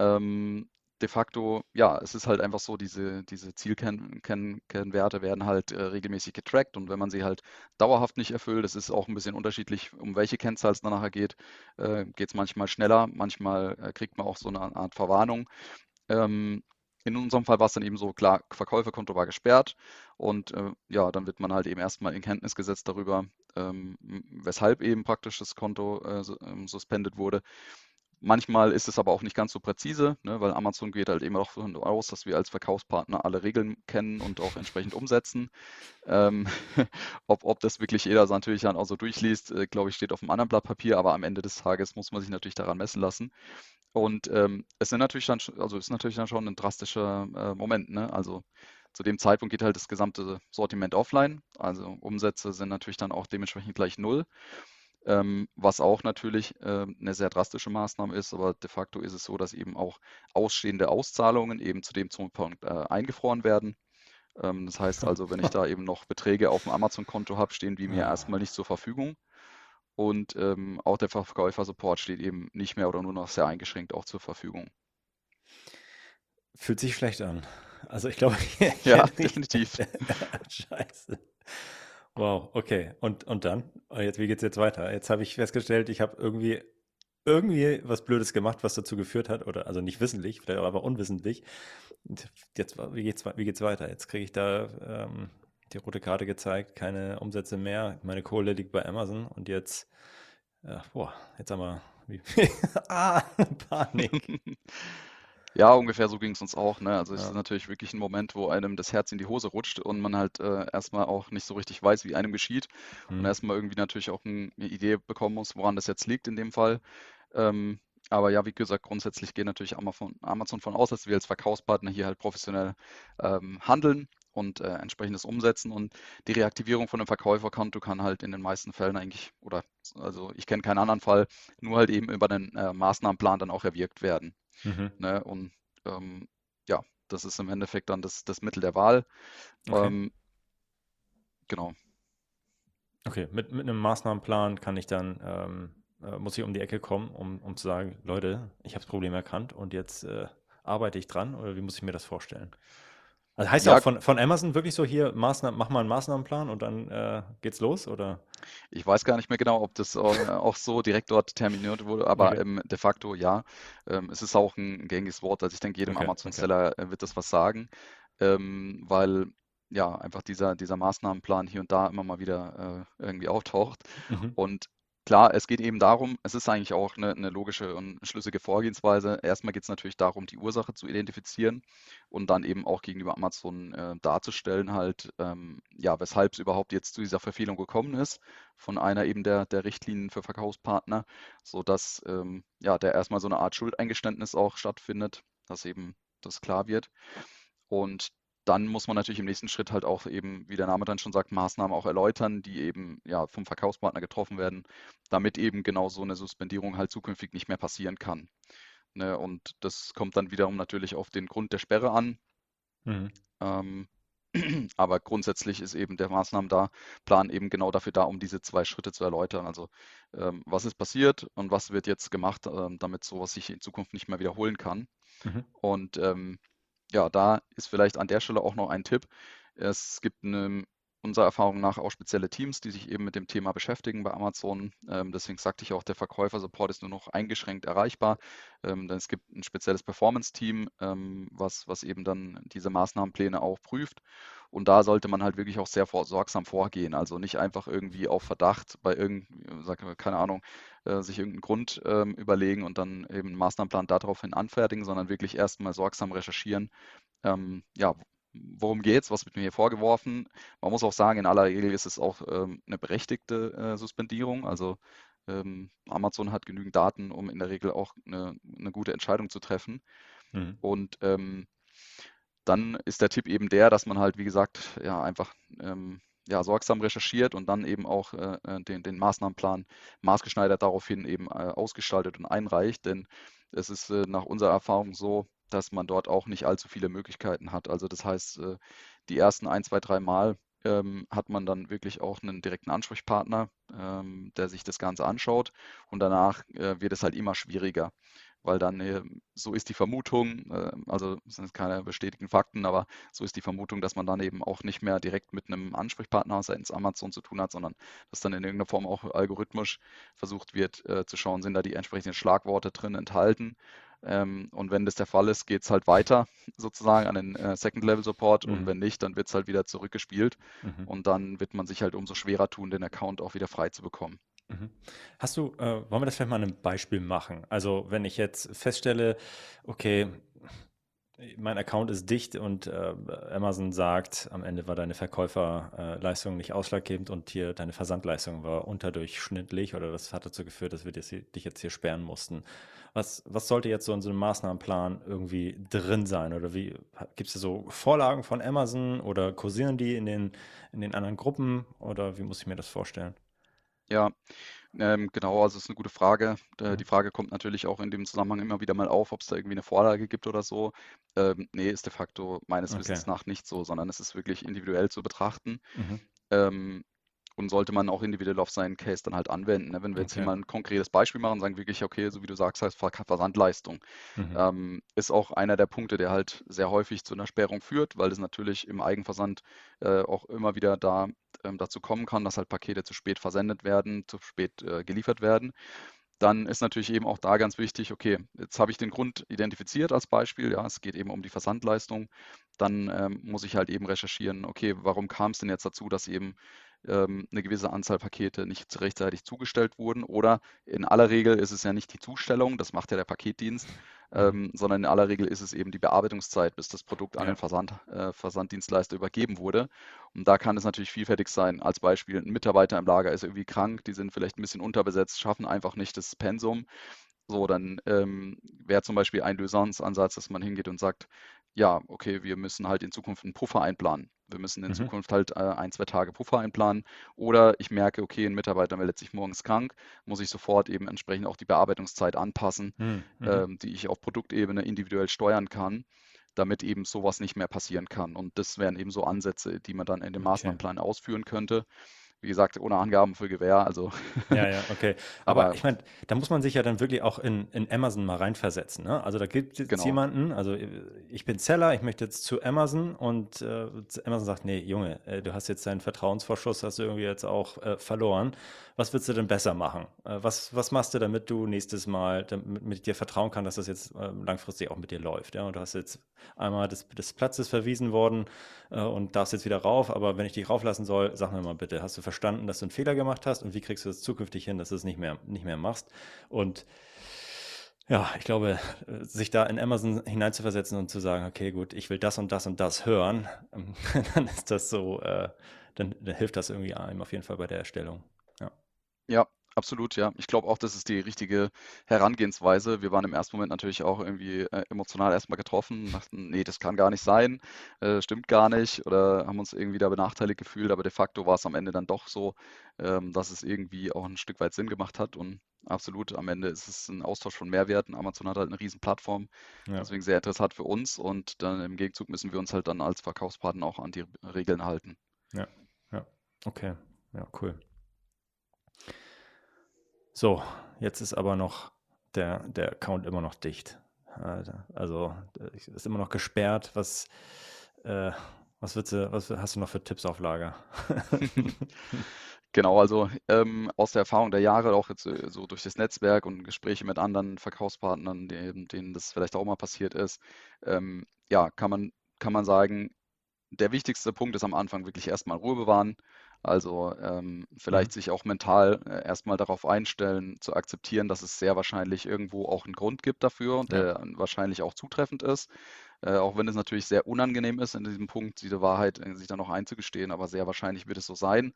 Ähm, de facto, ja, es ist halt einfach so, diese, diese Zielkennwerte werden halt äh, regelmäßig getrackt und wenn man sie halt dauerhaft nicht erfüllt, das ist auch ein bisschen unterschiedlich, um welche Kennzahl es nachher geht, äh, geht es manchmal schneller, manchmal äh, kriegt man auch so eine Art Verwarnung. Ähm, in unserem Fall war es dann eben so, klar, Verkäuferkonto war gesperrt und äh, ja, dann wird man halt eben erstmal in Kenntnis gesetzt darüber, ähm, weshalb eben praktisch das Konto äh, ähm, suspendet wurde. Manchmal ist es aber auch nicht ganz so präzise, ne, weil Amazon geht halt eben auch davon aus, dass wir als Verkaufspartner alle Regeln kennen und auch entsprechend umsetzen. Ähm, *laughs* ob, ob das wirklich jeder natürlich dann auch so durchliest, äh, glaube ich, steht auf einem anderen Blatt Papier, aber am Ende des Tages muss man sich natürlich daran messen lassen. Und ähm, es sind natürlich dann, also ist natürlich dann schon ein drastischer äh, Moment, ne? Also zu dem Zeitpunkt geht halt das gesamte Sortiment offline. Also Umsätze sind natürlich dann auch dementsprechend gleich null. Ähm, was auch natürlich äh, eine sehr drastische Maßnahme ist, aber de facto ist es so, dass eben auch ausstehende Auszahlungen eben zu dem Zeitpunkt äh, eingefroren werden. Ähm, das heißt *laughs* also, wenn ich da eben noch Beträge auf dem Amazon-Konto habe, stehen die mir erstmal nicht zur Verfügung. Und ähm, auch der Verkäufer-Support steht eben nicht mehr oder nur noch sehr eingeschränkt auch zur Verfügung. Fühlt sich schlecht an. Also ich glaube, ich *laughs* *laughs* ja, definitiv. *laughs* Scheiße. Wow, okay. Und, und dann? Oh, jetzt, wie geht es jetzt weiter? Jetzt habe ich festgestellt, ich habe irgendwie irgendwie was Blödes gemacht, was dazu geführt hat, oder also nicht wissentlich, vielleicht aber unwissentlich. Jetzt, wie geht's, wie geht's weiter? Jetzt kriege ich da ähm, die rote Karte gezeigt, keine Umsätze mehr. Meine Kohle liegt bei Amazon und jetzt, äh, boah, jetzt haben wir, *laughs* ah, Panik. *laughs* Ja, ungefähr so ging es uns auch. Ne? Also es ist natürlich wirklich ein Moment, wo einem das Herz in die Hose rutscht und man halt äh, erstmal auch nicht so richtig weiß, wie einem geschieht. Und mhm. erstmal irgendwie natürlich auch ein, eine Idee bekommen muss, woran das jetzt liegt in dem Fall. Ähm, aber ja, wie gesagt, grundsätzlich geht natürlich Amazon, Amazon von aus, dass wir als Verkaufspartner hier halt professionell ähm, handeln und äh, entsprechendes umsetzen. Und die Reaktivierung von einem Verkäuferkonto kann halt in den meisten Fällen eigentlich, oder also ich kenne keinen anderen Fall, nur halt eben über den äh, Maßnahmenplan dann auch erwirkt werden. Mhm. Ne? Und ähm, ja, das ist im Endeffekt dann das, das Mittel der Wahl. Okay. Ähm, genau. Okay, mit, mit einem Maßnahmenplan kann ich dann, ähm, äh, muss ich um die Ecke kommen, um, um zu sagen, Leute, ich habe das Problem erkannt und jetzt äh, arbeite ich dran oder wie muss ich mir das vorstellen? Also heißt ja, auch von, von Amazon wirklich so hier, Maßnahmen, mach mal einen Maßnahmenplan und dann äh, geht's los, oder? Ich weiß gar nicht mehr genau, ob das auch, auch so direkt dort terminiert wurde, aber okay. ähm, de facto ja. Ähm, es ist auch ein gängiges Wort, also ich denke, jedem okay, Amazon-Seller okay. Äh, wird das was sagen, ähm, weil ja einfach dieser, dieser Maßnahmenplan hier und da immer mal wieder äh, irgendwie auftaucht. Mhm. Und Klar, es geht eben darum, es ist eigentlich auch eine, eine logische und schlüssige Vorgehensweise. Erstmal geht es natürlich darum, die Ursache zu identifizieren und dann eben auch gegenüber Amazon äh, darzustellen, halt, ähm, ja, weshalb es überhaupt jetzt zu dieser Verfehlung gekommen ist von einer eben der, der Richtlinien für Verkaufspartner, sodass ähm, ja, der erstmal so eine Art Schuldeingeständnis auch stattfindet, dass eben das klar wird. Und dann muss man natürlich im nächsten Schritt halt auch eben, wie der Name dann schon sagt, Maßnahmen auch erläutern, die eben ja vom Verkaufspartner getroffen werden, damit eben genau so eine Suspendierung halt zukünftig nicht mehr passieren kann. Ne, und das kommt dann wiederum natürlich auf den Grund der Sperre an. Mhm. Ähm, *clears throat* aber grundsätzlich ist eben der Maßnahmenplan eben genau dafür da, um diese zwei Schritte zu erläutern. Also ähm, was ist passiert und was wird jetzt gemacht, ähm, damit sowas sich in Zukunft nicht mehr wiederholen kann. Mhm. Und ähm, ja, da ist vielleicht an der Stelle auch noch ein Tipp. Es gibt eine unserer Erfahrung nach auch spezielle Teams, die sich eben mit dem Thema beschäftigen bei Amazon. Ähm, deswegen sagte ich auch, der Verkäufer-Support ist nur noch eingeschränkt erreichbar. Ähm, denn es gibt ein spezielles Performance-Team, ähm, was, was eben dann diese Maßnahmenpläne auch prüft. Und da sollte man halt wirklich auch sehr sorgsam vorgehen. Also nicht einfach irgendwie auf Verdacht bei irgendeinem, keine Ahnung, äh, sich irgendeinen Grund ähm, überlegen und dann eben einen Maßnahmenplan daraufhin anfertigen, sondern wirklich erstmal sorgsam recherchieren, ähm, ja, worum geht es, was wird mir hier vorgeworfen. Man muss auch sagen, in aller Regel ist es auch ähm, eine berechtigte äh, Suspendierung. Also ähm, Amazon hat genügend Daten, um in der Regel auch eine, eine gute Entscheidung zu treffen. Mhm. Und ähm, dann ist der Tipp eben der, dass man halt, wie gesagt, ja, einfach ähm, ja, sorgsam recherchiert und dann eben auch äh, äh den, den Maßnahmenplan maßgeschneidert daraufhin eben äh, ausgestaltet und einreicht. Denn es ist äh, nach unserer Erfahrung so, dass man dort auch nicht allzu viele Möglichkeiten hat. Also das heißt, äh, die ersten ein, zwei, drei Mal ähm, hat man dann wirklich auch einen direkten Ansprechpartner, ähm, der sich das Ganze anschaut und danach äh, wird es halt immer schwieriger weil dann, äh, so ist die Vermutung, äh, also es sind keine bestätigten Fakten, aber so ist die Vermutung, dass man dann eben auch nicht mehr direkt mit einem Ansprechpartner seitens Amazon zu tun hat, sondern dass dann in irgendeiner Form auch algorithmisch versucht wird äh, zu schauen, sind da die entsprechenden Schlagworte drin enthalten. Ähm, und wenn das der Fall ist, geht es halt weiter sozusagen an den äh, Second-Level-Support mhm. und wenn nicht, dann wird es halt wieder zurückgespielt mhm. und dann wird man sich halt umso schwerer tun, den Account auch wieder frei zu bekommen. Mhm. Hast du, äh, wollen wir das vielleicht mal an einem Beispiel machen? Also, wenn ich jetzt feststelle, okay, mein Account ist dicht und äh, Amazon sagt, am Ende war deine Verkäuferleistung nicht ausschlaggebend und hier deine Versandleistung war unterdurchschnittlich oder das hat dazu geführt, dass wir dich jetzt hier sperren mussten. Was, was sollte jetzt so in so einem Maßnahmenplan irgendwie drin sein? Oder wie gibt es so Vorlagen von Amazon oder kursieren die in den, in den anderen Gruppen oder wie muss ich mir das vorstellen? Ja, ähm, genau, also es ist eine gute Frage. Äh, die Frage kommt natürlich auch in dem Zusammenhang immer wieder mal auf, ob es da irgendwie eine Vorlage gibt oder so. Ähm, ne, ist de facto meines Wissens Okay. nach nicht so, sondern es ist wirklich individuell zu betrachten. Mhm. Ähm, und sollte man auch individuell auf seinen Case dann halt anwenden. Ne? Wenn wir jetzt hier mal ein konkretes Beispiel machen, sagen wirklich, okay, so wie du sagst, heißt Versandleistung, Mhm. ähm, ist auch einer der Punkte, der halt sehr häufig zu einer Sperrung führt, weil es natürlich im Eigenversand äh, auch immer wieder da ähm, dazu kommen kann, dass halt Pakete zu spät versendet werden, zu spät äh, geliefert werden dann ist natürlich eben auch da ganz wichtig, okay, jetzt habe ich den Grund identifiziert als Beispiel, ja, es geht eben um die Versandleistung, dann ähm, muss ich halt eben recherchieren, okay, warum kam es denn jetzt dazu, dass eben ähm, eine gewisse Anzahl Pakete nicht rechtzeitig zugestellt wurden. Oder in aller Regel ist es ja nicht die Zustellung, das macht ja der Paketdienst, mhm. ähm, sondern in aller Regel ist es eben die Bearbeitungszeit, bis das Produkt an den Versand, äh, Versanddienstleister übergeben wurde. Und da kann es natürlich vielfältig sein. Als Beispiel, ein Mitarbeiter im Lager ist irgendwie krank, die sind vielleicht ein bisschen unterbesetzt, schaffen einfach nicht das Pensum. So, dann ähm, wäre zum Beispiel ein Lösungsansatz, dass man hingeht und sagt, ja, okay, wir müssen halt in Zukunft einen Puffer einplanen. Wir müssen in mhm. Zukunft halt äh, ein, zwei Tage Puffer einplanen. Oder ich merke, okay, ein Mitarbeiter meldet sich morgens krank, muss ich sofort eben entsprechend auch die Bearbeitungszeit anpassen, mhm. mhm. ähm, die ich auf Produktebene individuell steuern kann, damit eben sowas nicht mehr passieren kann. Und das wären eben so Ansätze, die man dann in dem okay. Maßnahmenplan ausführen könnte wie gesagt, ohne Angaben für Gewehr. Also. Ja, ja, okay. *laughs* Aber, Aber ich meine, da muss man sich ja dann wirklich auch in, in Amazon mal reinversetzen. Ne? Also da gibt es genau. jemanden, also ich bin Seller, ich möchte jetzt zu Amazon und äh, Amazon sagt, nee, Junge, äh, du hast jetzt deinen Vertrauensvorschuss, hast du irgendwie jetzt auch äh, verloren. Was würdest du denn besser machen? Äh, was, was machst du, damit du nächstes Mal, damit mit dir vertrauen kann, dass das jetzt äh, langfristig auch mit dir läuft? Ja? Und du hast jetzt einmal des, des Platzes verwiesen worden äh, und darfst jetzt wieder rauf, aber wenn ich dich rauflassen soll, sag mir mal bitte, hast du verstanden, dass du einen Fehler gemacht hast und wie kriegst du das zukünftig hin, dass du es nicht mehr, nicht mehr machst? Und ja, ich glaube, sich da in Amazon hineinzuversetzen und zu sagen, okay, gut, ich will das und das und das hören, *laughs* dann ist das so, äh, dann, dann, hilft das irgendwie einem auf jeden Fall bei der Erstellung. Ja. Absolut, ja. Ich glaube auch, das ist die richtige Herangehensweise. Wir waren im ersten Moment natürlich auch irgendwie äh, emotional erstmal getroffen, dachten, nee, das kann gar nicht sein, äh, stimmt gar nicht oder haben uns irgendwie da benachteiligt gefühlt, aber de facto war es am Ende dann doch so, ähm, dass es irgendwie auch ein Stück weit Sinn gemacht hat und absolut, am Ende ist es ein Austausch von Mehrwerten. Amazon hat halt eine riesen Plattform, Ja. deswegen sehr interessant für uns und dann im Gegenzug müssen wir uns halt dann als Verkaufspartner auch an die Regeln halten. Ja, ja, okay, ja, cool. So, jetzt ist aber noch der, der Account immer noch dicht. Also ist immer noch gesperrt. Was, äh, was, du, was hast du noch für Tipps auf Lager? *laughs* Genau, also ähm, aus der Erfahrung der Jahre, auch jetzt äh, so durch das Netzwerk und Gespräche mit anderen Verkaufspartnern, denen, denen das vielleicht auch mal passiert ist, ähm, ja, kann man, kann man sagen, der wichtigste Punkt ist am Anfang wirklich erstmal Ruhe bewahren. Also ähm, vielleicht mhm. sich auch mental äh, erstmal darauf einstellen, zu akzeptieren, dass es sehr wahrscheinlich irgendwo auch einen Grund gibt dafür und ja. der wahrscheinlich auch zutreffend ist. Äh, auch wenn es natürlich sehr unangenehm ist, in diesem Punkt diese Wahrheit äh, sich dann noch einzugestehen, aber sehr wahrscheinlich wird es so sein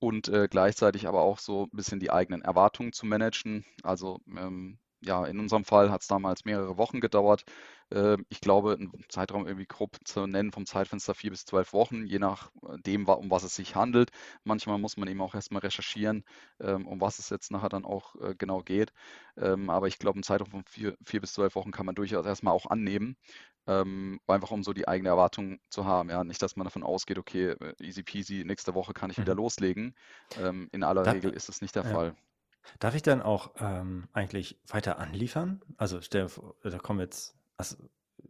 und äh, gleichzeitig aber auch so ein bisschen die eigenen Erwartungen zu managen. Also ähm, ja, in unserem Fall hat es damals mehrere Wochen gedauert. Äh, ich glaube, ein Zeitraum irgendwie grob zu nennen vom Zeitfenster vier bis zwölf Wochen, je nachdem, um was es sich handelt. Manchmal muss man eben auch erstmal recherchieren, ähm, um was es jetzt nachher dann auch äh, genau geht. Ähm, aber ich glaube, ein Zeitraum von vier, vier bis zwölf Wochen kann man durchaus erstmal auch annehmen ähm, einfach um so die eigene Erwartung zu haben. Ja, nicht, dass man davon ausgeht, okay, äh, easy peasy, nächste Woche kann ich wieder mhm. loslegen. Ähm, in aller Da, Regel ist es nicht der ja. Fall. Darf ich dann auch ähm, eigentlich weiter anliefern? Also stell da kommen jetzt, also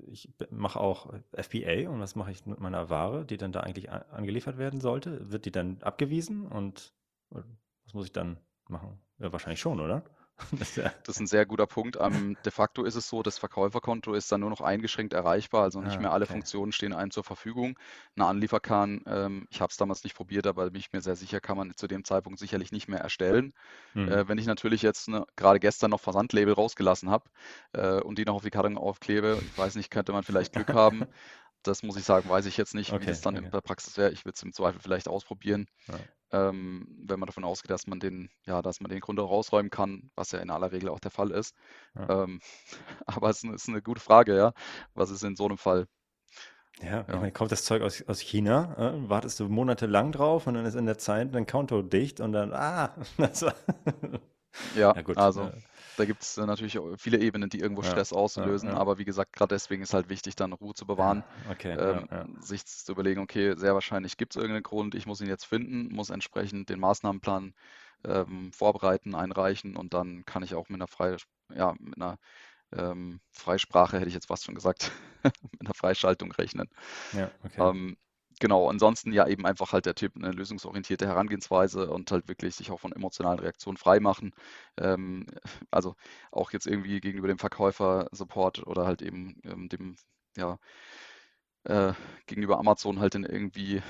ich mache auch FBA und was mache ich mit meiner Ware, die dann da eigentlich angeliefert werden sollte? Wird die dann abgewiesen und was muss ich dann machen? Ja, wahrscheinlich schon, oder? Das ist ein sehr guter Punkt. Ähm, de facto ist es so, das Verkäuferkonto ist dann nur noch eingeschränkt erreichbar, also nicht Ah, mehr alle okay. Funktionen stehen einem zur Verfügung. Eine Anlieferkern, ähm, ich habe es damals nicht probiert, aber bin ich mir sehr sicher, kann man zu dem Zeitpunkt sicherlich nicht mehr erstellen. Hm. Äh, wenn ich natürlich jetzt ne, gerade gestern noch Versandlabel rausgelassen habe äh, und die noch auf die Karton aufklebe, ich weiß nicht, könnte man vielleicht Glück haben. *laughs* Das muss ich sagen, weiß ich jetzt nicht, wie das Okay, dann in okay. der Praxis wäre. Ich würde es im Zweifel vielleicht ausprobieren Ja. ähm, wenn man davon ausgeht, dass man den, ja, dass man den Grund auch rausräumen kann, was ja in aller Regel auch der Fall ist. Ja. Ähm, *laughs* aber es ist, eine gute Frage, ja. Was ist in so einem Fall? Ja, Ja. meine, kommt das Zeug aus, aus China, äh, wartest du monatelang drauf und dann ist in der Zeit dein Konto dicht und dann, ah, *laughs* das war, Ja, *laughs* ja gut, also äh, da gibt es natürlich auch viele Ebenen, die irgendwo Stress auslösen. Aber wie gesagt, gerade deswegen ist halt wichtig, dann Ruhe zu bewahren, okay, ähm, sich zu überlegen, okay, sehr wahrscheinlich gibt es irgendeinen Grund, ich muss ihn jetzt finden, muss entsprechend den Maßnahmenplan ähm, vorbereiten, einreichen und dann kann ich auch mit einer Frei, ja, mit einer ähm, Freisprache, hätte ich jetzt fast schon gesagt, *laughs* mit einer Freischaltung rechnen. ja, okay, Ähm, genau, ansonsten ja eben einfach halt der Tipp, eine lösungsorientierte Herangehensweise und halt wirklich sich auch von emotionalen Reaktionen freimachen. Ähm, *laughs* also auch jetzt irgendwie gegenüber dem Verkäufer-Support oder halt eben ähm, dem, ja, äh, gegenüber Amazon halt in irgendwie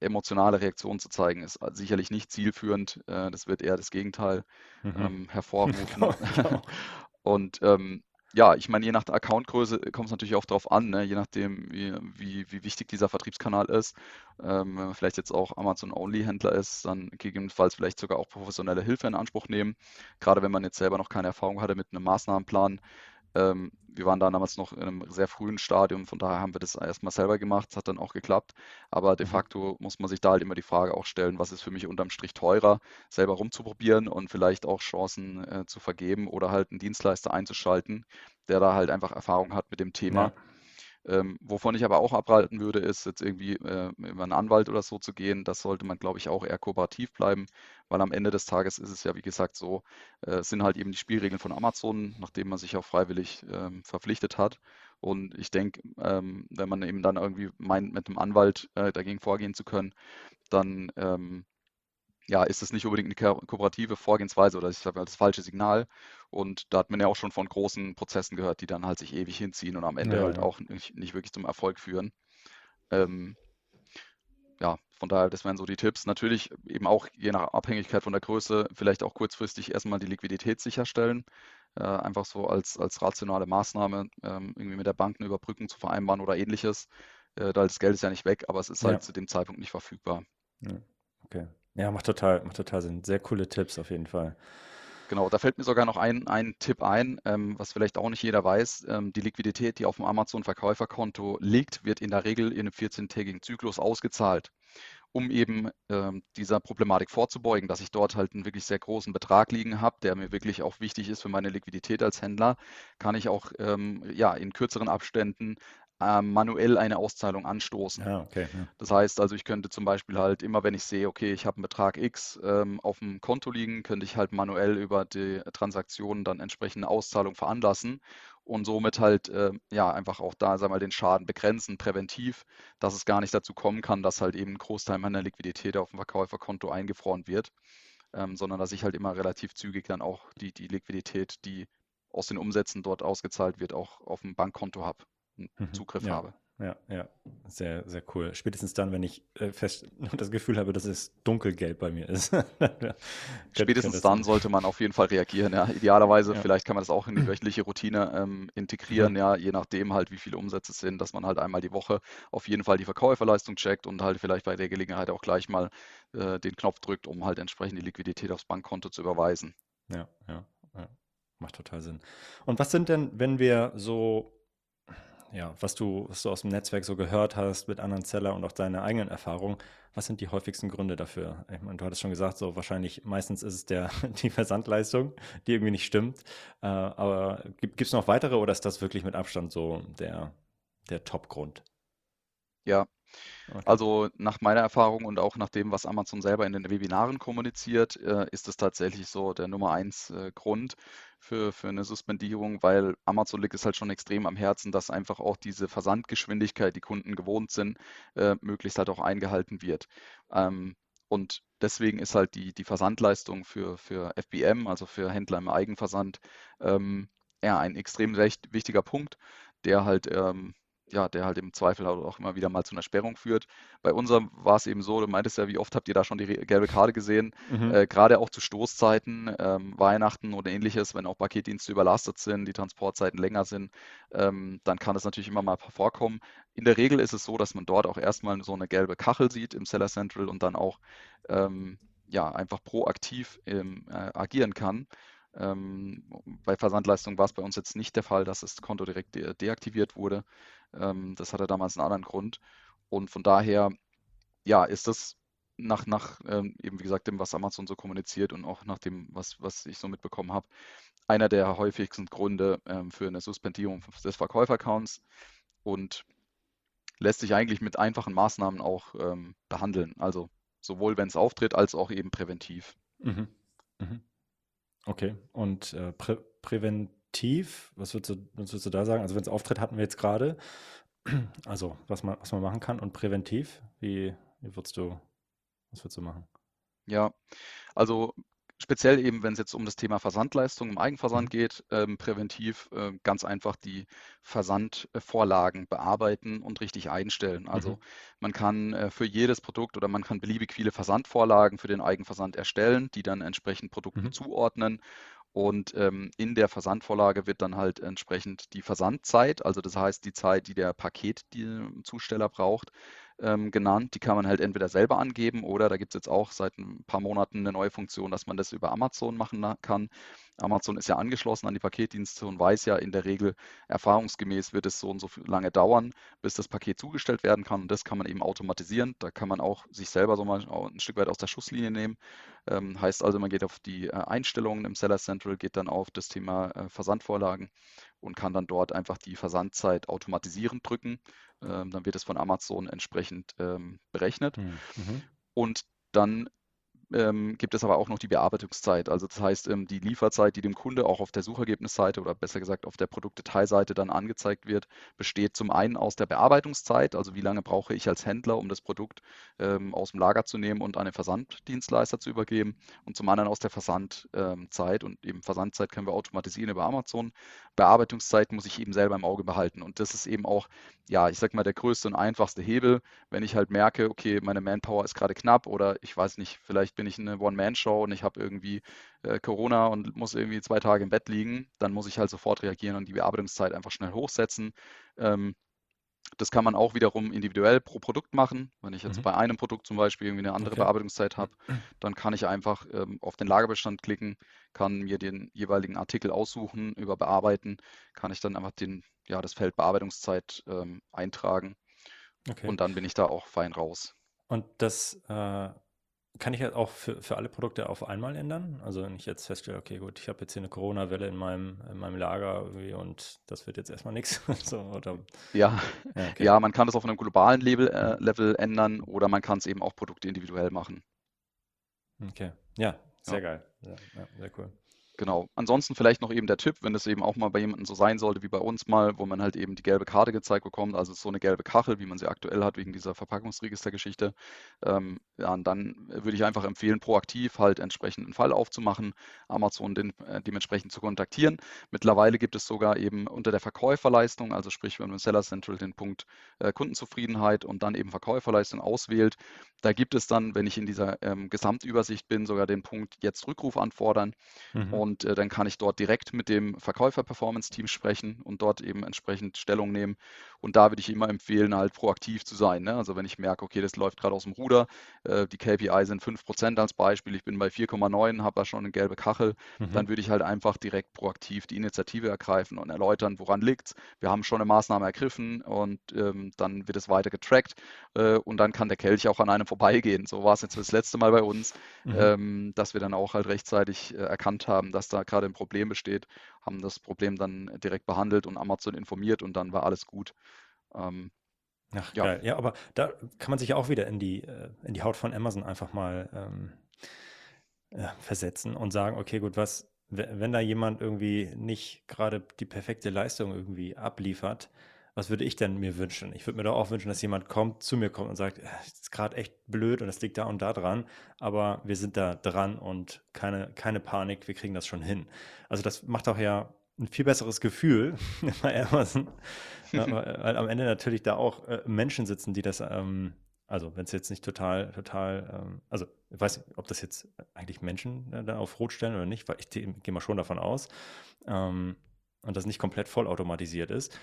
emotionale Reaktionen zu zeigen, ist sicherlich nicht zielführend. Äh, das wird eher das Gegenteil mhm. ähm, *laughs* hervorrufen. Genau, genau. *laughs* Und ähm, ja, ich meine, je nach Accountgröße kommt es natürlich auch darauf an, ne? je nachdem, wie, wie, wie wichtig dieser Vertriebskanal ist. Ähm, wenn man vielleicht jetzt auch Amazon-Only-Händler ist, dann gegebenenfalls vielleicht sogar auch professionelle Hilfe in Anspruch nehmen. Gerade wenn man jetzt selber noch keine Erfahrung hatte mit einem Maßnahmenplan, ähm, wir waren da damals noch in einem sehr frühen Stadium, von daher haben wir das erstmal selber gemacht, es hat dann auch geklappt. Aber de Mhm. facto muss man sich da halt immer die Frage auch stellen, was ist für mich unterm Strich teurer, selber rumzuprobieren und vielleicht auch Chancen äh, zu vergeben oder halt einen Dienstleister einzuschalten, der da halt einfach Erfahrung hat mit dem Thema. Ja, Ähm, wovon ich aber auch abraten würde, ist jetzt irgendwie äh, über einen Anwalt oder so zu gehen. Das sollte man, glaube ich, auch eher kooperativ bleiben, weil am Ende des Tages ist es ja, wie gesagt, so, äh, sind halt eben die Spielregeln von Amazon, nachdem man sich auch freiwillig ähm, verpflichtet hat. Und ich denke, ähm, wenn man eben dann irgendwie meint, mit einem Anwalt äh, dagegen vorgehen zu können, dann ähm, ja, ist es nicht unbedingt eine ko kooperative Vorgehensweise oder ich sage mal das falsche Signal. Und da hat man ja auch schon von großen Prozessen gehört, die dann halt sich ewig hinziehen und am Ende ja, halt ja. auch nicht, nicht wirklich zum Erfolg führen. Ähm, ja, von daher, das wären so die Tipps. Natürlich eben auch je nach Abhängigkeit von der Größe vielleicht auch kurzfristig erstmal die Liquidität sicherstellen. Äh, einfach so als, als rationale Maßnahme, ähm, irgendwie mit der Bank eine Überbrückung zu vereinbaren oder ähnliches. Äh, da das Geld ist ja nicht weg, aber es ist Ja, halt zu dem Zeitpunkt nicht verfügbar. ja, okay. Ja, macht total, macht total Sinn. Sehr coole Tipps auf jeden Fall. Genau, da fällt mir sogar noch ein, ein Tipp ein, ähm, was vielleicht auch nicht jeder weiß. Ähm, die Liquidität, die auf dem Amazon-Verkäuferkonto liegt, wird in der Regel in einem 14-tägigen Zyklus ausgezahlt, um eben ähm, dieser Problematik vorzubeugen, dass ich dort halt einen wirklich sehr großen Betrag liegen habe, der mir wirklich auch wichtig ist für meine Liquidität als Händler, kann ich auch ähm, ja, in kürzeren Abständen manuell eine Auszahlung anstoßen. Ja, okay. Ja. Das heißt also, ich könnte zum Beispiel halt immer, wenn ich sehe, okay, ich habe einen Betrag X ähm, auf dem Konto liegen, könnte ich halt manuell über die Transaktion dann entsprechende Auszahlung veranlassen und somit halt äh, ja einfach auch da, sag mal, den Schaden begrenzen, präventiv, dass es gar nicht dazu kommen kann, dass halt eben ein Großteil meiner Liquidität auf dem Verkäuferkonto eingefroren wird, ähm, sondern dass ich halt immer relativ zügig dann auch die, die Liquidität, die aus den Umsätzen dort ausgezahlt wird, auch auf dem Bankkonto habe. Zugriff ja. habe. Ja, ja, sehr, sehr cool. Spätestens dann, wenn ich äh, fest *laughs* das Gefühl habe, dass es dunkelgelb bei mir ist. *laughs* Spätestens dann sollte man auf jeden Fall reagieren. Ja. Idealerweise, ja. vielleicht kann man das auch in die wöchentliche Routine ähm, integrieren, mhm. ja, je nachdem halt, wie viele Umsätze es sind, dass man halt einmal die Woche auf jeden Fall die Verkäuferleistung checkt und halt vielleicht bei der Gelegenheit auch gleich mal äh, den Knopf drückt, um halt entsprechend die Liquidität aufs Bankkonto zu überweisen. Ja, ja, ja. Macht total Sinn. Und was sind denn, wenn wir so ja, was du, was du aus dem Netzwerk so gehört hast mit anderen Seller und auch deine eigenen Erfahrungen, was sind die häufigsten Gründe dafür? Ich meine, du hattest schon gesagt, so wahrscheinlich meistens ist es der, *laughs* die Versandleistung, die irgendwie nicht stimmt. Äh, aber gibt es noch weitere oder ist das wirklich mit Abstand so der, der Top-Grund? Ja, Okay. Also nach meiner Erfahrung und auch nach dem, was Amazon selber in den Webinaren kommuniziert, äh, ist es tatsächlich so der Nummer eins äh, Grund für, für eine Suspendierung, weil Amazon liegt es halt schon extrem am Herzen, dass einfach auch diese Versandgeschwindigkeit, die Kunden gewohnt sind, äh, möglichst halt auch eingehalten wird. Ähm, und deswegen ist halt die, die Versandleistung für, für FBM, also für Händler im Eigenversand, ähm, ja, ein extrem wichtiger Punkt, der halt ähm, ja, der halt im Zweifel auch immer wieder mal zu einer Sperrung führt. Bei unserem war es eben so, du meintest ja, wie oft habt ihr da schon die gelbe Karte gesehen? Mhm. Äh, Gerade auch zu Stoßzeiten, ähm, Weihnachten oder ähnliches, wenn auch Paketdienste überlastet sind, die Transportzeiten länger sind, ähm, dann kann es natürlich immer mal vorkommen. In der Regel ist es so, dass man dort auch erstmal so eine gelbe Kachel sieht im Seller Central und dann auch ähm, ja, einfach proaktiv ähm, äh, agieren kann. Ähm, bei Versandleistung war es bei uns jetzt nicht der Fall, dass das Konto direkt de deaktiviert wurde. Ähm, das hatte damals einen anderen Grund. Und von daher, ja, ist das nach, nach ähm, eben wie gesagt dem, was Amazon so kommuniziert und auch nach dem, was, was ich so mitbekommen habe, einer der häufigsten Gründe ähm, für eine Suspendierung des Verkäuferaccounts und lässt sich eigentlich mit einfachen Maßnahmen auch ähm, behandeln. Also sowohl wenn es auftritt, als auch eben präventiv. Mhm. Mhm. Okay, und äh, prä präventiv, was würdest, du, was würdest du da sagen? Also wenn es auftritt, hatten wir jetzt gerade. Also was man, was man machen kann und präventiv, wie, wie würdest du, was würdest du machen? Ja, also speziell eben, wenn es jetzt um das Thema Versandleistung im Eigenversand mhm. geht, ähm, präventiv äh, ganz einfach die Versandvorlagen bearbeiten und richtig einstellen. Also mhm. man kann äh, für jedes Produkt oder man kann beliebig viele Versandvorlagen für den Eigenversand erstellen, die dann entsprechend Produkten mhm. zuordnen und ähm, in der Versandvorlage wird dann halt entsprechend die Versandzeit, also das heißt die Zeit, die der Paketzusteller braucht, ähm, genannt. Die kann man halt entweder selber angeben oder da gibt es jetzt auch seit ein paar Monaten eine neue Funktion, dass man das über Amazon machen kann. Amazon ist ja angeschlossen an die Paketdienste und weiß ja in der Regel, erfahrungsgemäß wird es so und so lange dauern, bis das Paket zugestellt werden kann. Und das kann man eben automatisieren. Da kann man auch sich selber so mal ein Stück weit aus der Schusslinie nehmen. Ähm, heißt also, man geht auf die äh, Einstellungen im Seller Central, geht dann auf das Thema äh, Versandvorlagen und kann dann dort einfach die Versandzeit automatisieren drücken. Ähm, dann wird es von Amazon entsprechend ähm, berechnet. Mhm. mhm. Und dann ähm, gibt es aber auch noch die Bearbeitungszeit. Also das heißt, ähm, die Lieferzeit, die dem Kunde auch auf der Suchergebnisseite oder besser gesagt auf der Produktdetailseite dann angezeigt wird, besteht zum einen aus der Bearbeitungszeit, also wie lange brauche ich als Händler, um das Produkt ähm, aus dem Lager zu nehmen und an den Versanddienstleister zu übergeben und zum anderen aus der Versandzeit und eben Versandzeit können wir automatisieren über Amazon. Bearbeitungszeit muss ich eben selber im Auge behalten und das ist eben auch, ja, ich sag mal, der größte und einfachste Hebel, wenn ich halt merke, okay, meine Manpower ist gerade knapp oder ich weiß nicht, vielleicht bin bin ich eine One-Man-Show und ich habe irgendwie äh, Corona und muss irgendwie zwei Tage im Bett liegen, dann muss ich halt sofort reagieren und die Bearbeitungszeit einfach schnell hochsetzen. Ähm, das kann man auch wiederum individuell pro Produkt machen. Wenn ich jetzt mhm. bei einem Produkt zum Beispiel irgendwie eine andere okay. Bearbeitungszeit habe, *clears throat* dann kann ich einfach ähm, auf den Lagerbestand klicken, kann mir den jeweiligen Artikel aussuchen, über Bearbeiten, kann ich dann einfach den, ja, das Feld Bearbeitungszeit ähm, eintragen. Okay. Und dann bin ich da auch fein raus. Und das äh, kann ich halt auch für, für alle Produkte auf einmal ändern? Also wenn ich jetzt feststelle, okay, gut, ich habe jetzt hier eine Corona-Welle in meinem, in meinem Lager und das wird jetzt erstmal nichts. *laughs* so, oder, ja, ja, okay. ja, man kann das auf einem globalen Level, äh, Level ändern oder man kann es eben auch Produkte individuell machen. Okay, ja, sehr ja. geil. Ja, sehr cool. Genau. Ansonsten vielleicht noch eben der Tipp, wenn es eben auch mal bei jemandem so sein sollte wie bei uns mal, wo man halt eben die gelbe Karte gezeigt bekommt, also so eine gelbe Kachel, wie man sie aktuell hat wegen dieser Verpackungsregistergeschichte, ähm, ja, dann würde ich einfach empfehlen, proaktiv halt entsprechend einen Fall aufzumachen, Amazon den, äh, dementsprechend zu kontaktieren. Mittlerweile gibt es sogar eben unter der Verkäuferleistung, also sprich, wenn man Seller Central den Punkt äh, Kundenzufriedenheit und dann eben Verkäuferleistung auswählt, da gibt es dann, wenn ich in dieser ähm, Gesamtübersicht bin, sogar den Punkt jetzt Rückruf anfordern. Mhm. Und äh, dann kann ich dort direkt mit dem Verkäufer-Performance-Team sprechen und dort eben entsprechend Stellung nehmen. Und da würde ich immer empfehlen, halt proaktiv zu sein. Ne? Also wenn ich merke, okay, das läuft gerade aus dem Ruder, äh, die KPI sind 5% als Beispiel, ich bin bei 4,9, habe da schon eine gelbe Kachel, mhm. dann würde ich halt einfach direkt proaktiv die Initiative ergreifen und erläutern, woran liegt es. Wir haben schon eine Maßnahme ergriffen und ähm, dann wird es weiter getrackt äh, und dann kann der Kelch auch an einem vorbeigehen. So war es jetzt das letzte Mal bei uns, mhm. ähm, dass wir dann auch halt rechtzeitig äh, erkannt haben, dass da gerade ein Problem besteht, haben das Problem dann direkt behandelt und Amazon informiert und dann war alles gut. Ähm, Ach, ja. geil. Ja, aber da kann man sich ja auch wieder in die, äh, in die Haut von Amazon einfach mal ähm, ja, versetzen und sagen, okay, gut, was, wenn da jemand irgendwie nicht gerade die perfekte Leistung irgendwie abliefert, was würde ich denn mir wünschen? Ich würde mir doch auch wünschen, dass jemand kommt, zu mir kommt und sagt, es ist gerade echt blöd und es liegt da und da dran, aber wir sind da dran und keine, keine Panik, wir kriegen das schon hin. Also das macht auch ja ein viel besseres Gefühl *laughs* bei Amazon, weil am Ende natürlich da auch äh, Menschen sitzen, die das, ähm, also wenn es jetzt nicht total, total, ähm, also ich weiß nicht, ob das jetzt eigentlich Menschen äh, da auf Rot stellen oder nicht, weil ich gehe mal schon davon aus ähm, und das nicht komplett vollautomatisiert ist.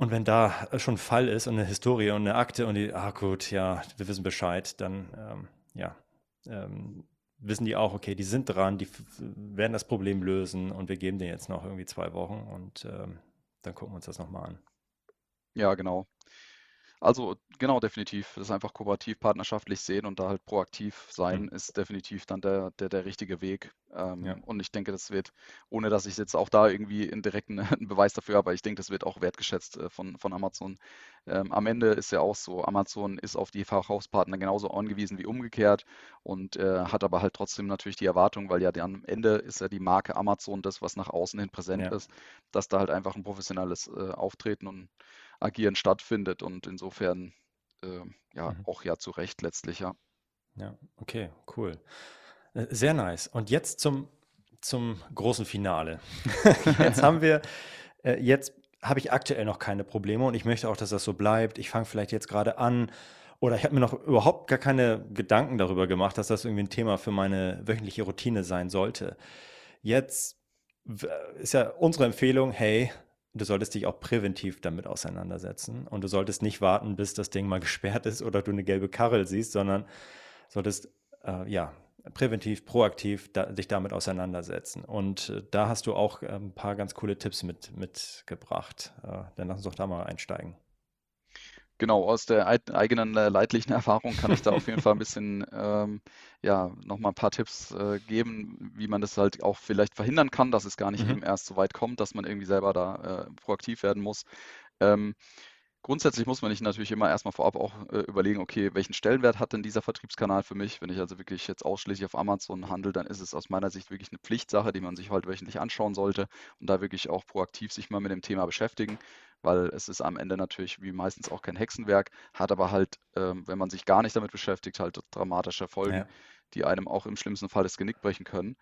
Und wenn da schon ein Fall ist und eine Historie und eine Akte und die, ah gut, ja, wir wissen Bescheid, dann ähm, ja, ähm, wissen die auch, okay, die sind dran, die werden das Problem lösen und wir geben denen jetzt noch irgendwie zwei Wochen und ähm, dann gucken wir uns das nochmal an. Ja, genau. Also genau, definitiv. Das ist einfach kooperativ, partnerschaftlich sehen und da halt proaktiv sein, mhm. ist definitiv dann der, der, der richtige Weg. Ähm, ja. Und ich denke, das wird, ohne dass ich jetzt auch da irgendwie in direkten *laughs* einen Beweis dafür habe, aber ich denke, das wird auch wertgeschätzt äh, von, von Amazon. Ähm, am Ende ist ja auch so, Amazon ist auf die Verkaufspartner genauso angewiesen wie umgekehrt und äh, hat aber halt trotzdem natürlich die Erwartung, weil ja am Ende ist ja die Marke Amazon das, was nach außen hin präsent ja. ist, dass da halt einfach ein professionelles äh, Auftreten und Agieren stattfindet und insofern äh, ja mhm. auch ja zu Recht letztlich, ja. Ja, okay, cool. Äh, sehr nice. Und jetzt zum, zum großen Finale. *laughs* jetzt haben wir, äh, jetzt habe ich aktuell noch keine Probleme und ich möchte auch, dass das so bleibt. Ich fange vielleicht jetzt gerade an oder ich habe mir noch überhaupt gar keine Gedanken darüber gemacht, dass das irgendwie ein Thema für meine wöchentliche Routine sein sollte. Jetzt ist ja unsere Empfehlung, hey, du solltest dich auch präventiv damit auseinandersetzen und du solltest nicht warten, bis das Ding mal *laughs* gesperrt ist oder du eine gelbe Karre siehst, sondern solltest äh, ja präventiv, proaktiv da, dich damit auseinandersetzen. Und äh, da hast du auch äh, ein paar ganz coole Tipps mit, mitgebracht. Äh, dann lass uns doch da mal einsteigen. Genau, aus der eigenen äh, leidlichen *laughs* Erfahrung kann ich da auf jeden Fall ein bisschen, ähm, ja, nochmal ein paar Tipps äh, geben, wie man das halt auch vielleicht verhindern kann, dass es gar nicht mhm. eben erst so weit kommt, dass man irgendwie selber da äh, proaktiv werden muss. Ähm, grundsätzlich muss man sich natürlich immer erstmal vorab auch äh, überlegen, okay, welchen Stellenwert hat denn dieser Vertriebskanal für mich? Wenn ich also wirklich jetzt ausschließlich auf Amazon handle, dann ist es aus meiner Sicht wirklich eine Pflichtsache, die man sich halt wöchentlich anschauen sollte und da wirklich auch proaktiv sich mal mit dem Thema beschäftigen weil es ist am Ende natürlich wie meistens auch kein Hexenwerk, hat aber halt, ähm, wenn man sich gar nicht damit beschäftigt, halt dramatische Folgen, ja. die einem auch im schlimmsten Fall das Genick brechen können.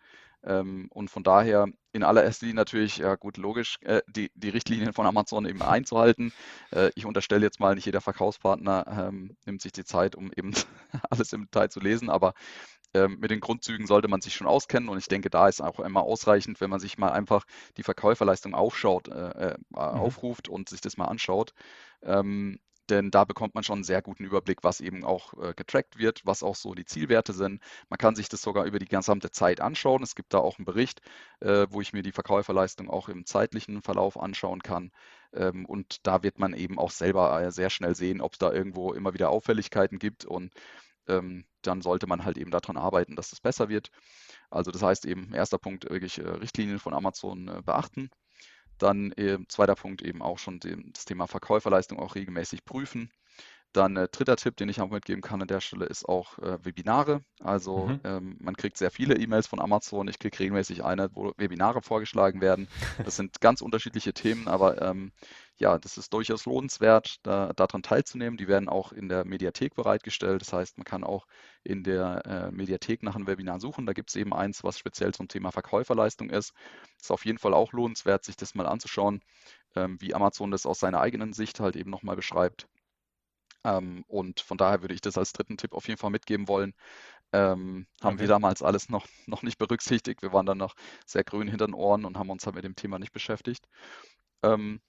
Ähm, und von daher in allererster Linie natürlich, ja gut, logisch, äh, die, die Richtlinien von Amazon eben einzuhalten. Äh, ich unterstelle jetzt mal, nicht jeder Verkaufspartner ähm, nimmt sich die Zeit, um eben *laughs* alles im Detail zu lesen, aber mit den Grundzügen sollte man sich schon auskennen und ich denke, da ist auch immer ausreichend, wenn man sich mal einfach die Verkäuferleistung aufschaut, äh, äh mhm. aufruft und sich das mal anschaut. Ähm, denn da bekommt man schon einen sehr guten Überblick, was eben auch äh, getrackt wird, was auch so die Zielwerte sind. Man kann sich das sogar über die gesamte Zeit anschauen. Es gibt da auch einen Bericht, äh, wo ich mir die Verkäuferleistung auch im zeitlichen Verlauf anschauen kann. Ähm, und da wird man eben auch selber äh, sehr schnell sehen, ob es da irgendwo immer wieder Auffälligkeiten gibt und ähm, dann sollte man halt eben daran arbeiten, dass das besser wird. Also das heißt eben, erster Punkt, wirklich äh, Richtlinien von Amazon äh, beachten. Dann äh, zweiter Punkt eben auch schon dem, das Thema Verkäuferleistung auch regelmäßig prüfen. Dann äh, dritter Tipp, den ich auch mitgeben kann an der Stelle, ist auch äh, Webinare. Also Mhm. ähm, man kriegt sehr viele E-Mails von Amazon. Ich kriege regelmäßig eine, wo Webinare vorgeschlagen werden. *laughs* Das sind ganz unterschiedliche Themen, aber ähm, ja, das ist durchaus lohnenswert, da, daran teilzunehmen. Die werden auch in der Mediathek bereitgestellt. Das heißt, man kann auch in der äh, Mediathek nach einem Webinar suchen. Da gibt es eben eins, was speziell zum Thema Verkäuferleistung ist. Ist auf jeden Fall auch lohnenswert, sich das mal anzuschauen, ähm, wie Amazon das aus seiner eigenen Sicht halt eben nochmal beschreibt. Ähm, und von daher würde ich das als dritten Tipp auf jeden Fall mitgeben wollen. Ähm, haben wir Okay. damals alles noch, *laughs* noch nicht berücksichtigt. Wir waren dann noch sehr grün hinter den Ohren und haben uns halt mit dem Thema nicht beschäftigt. Ähm,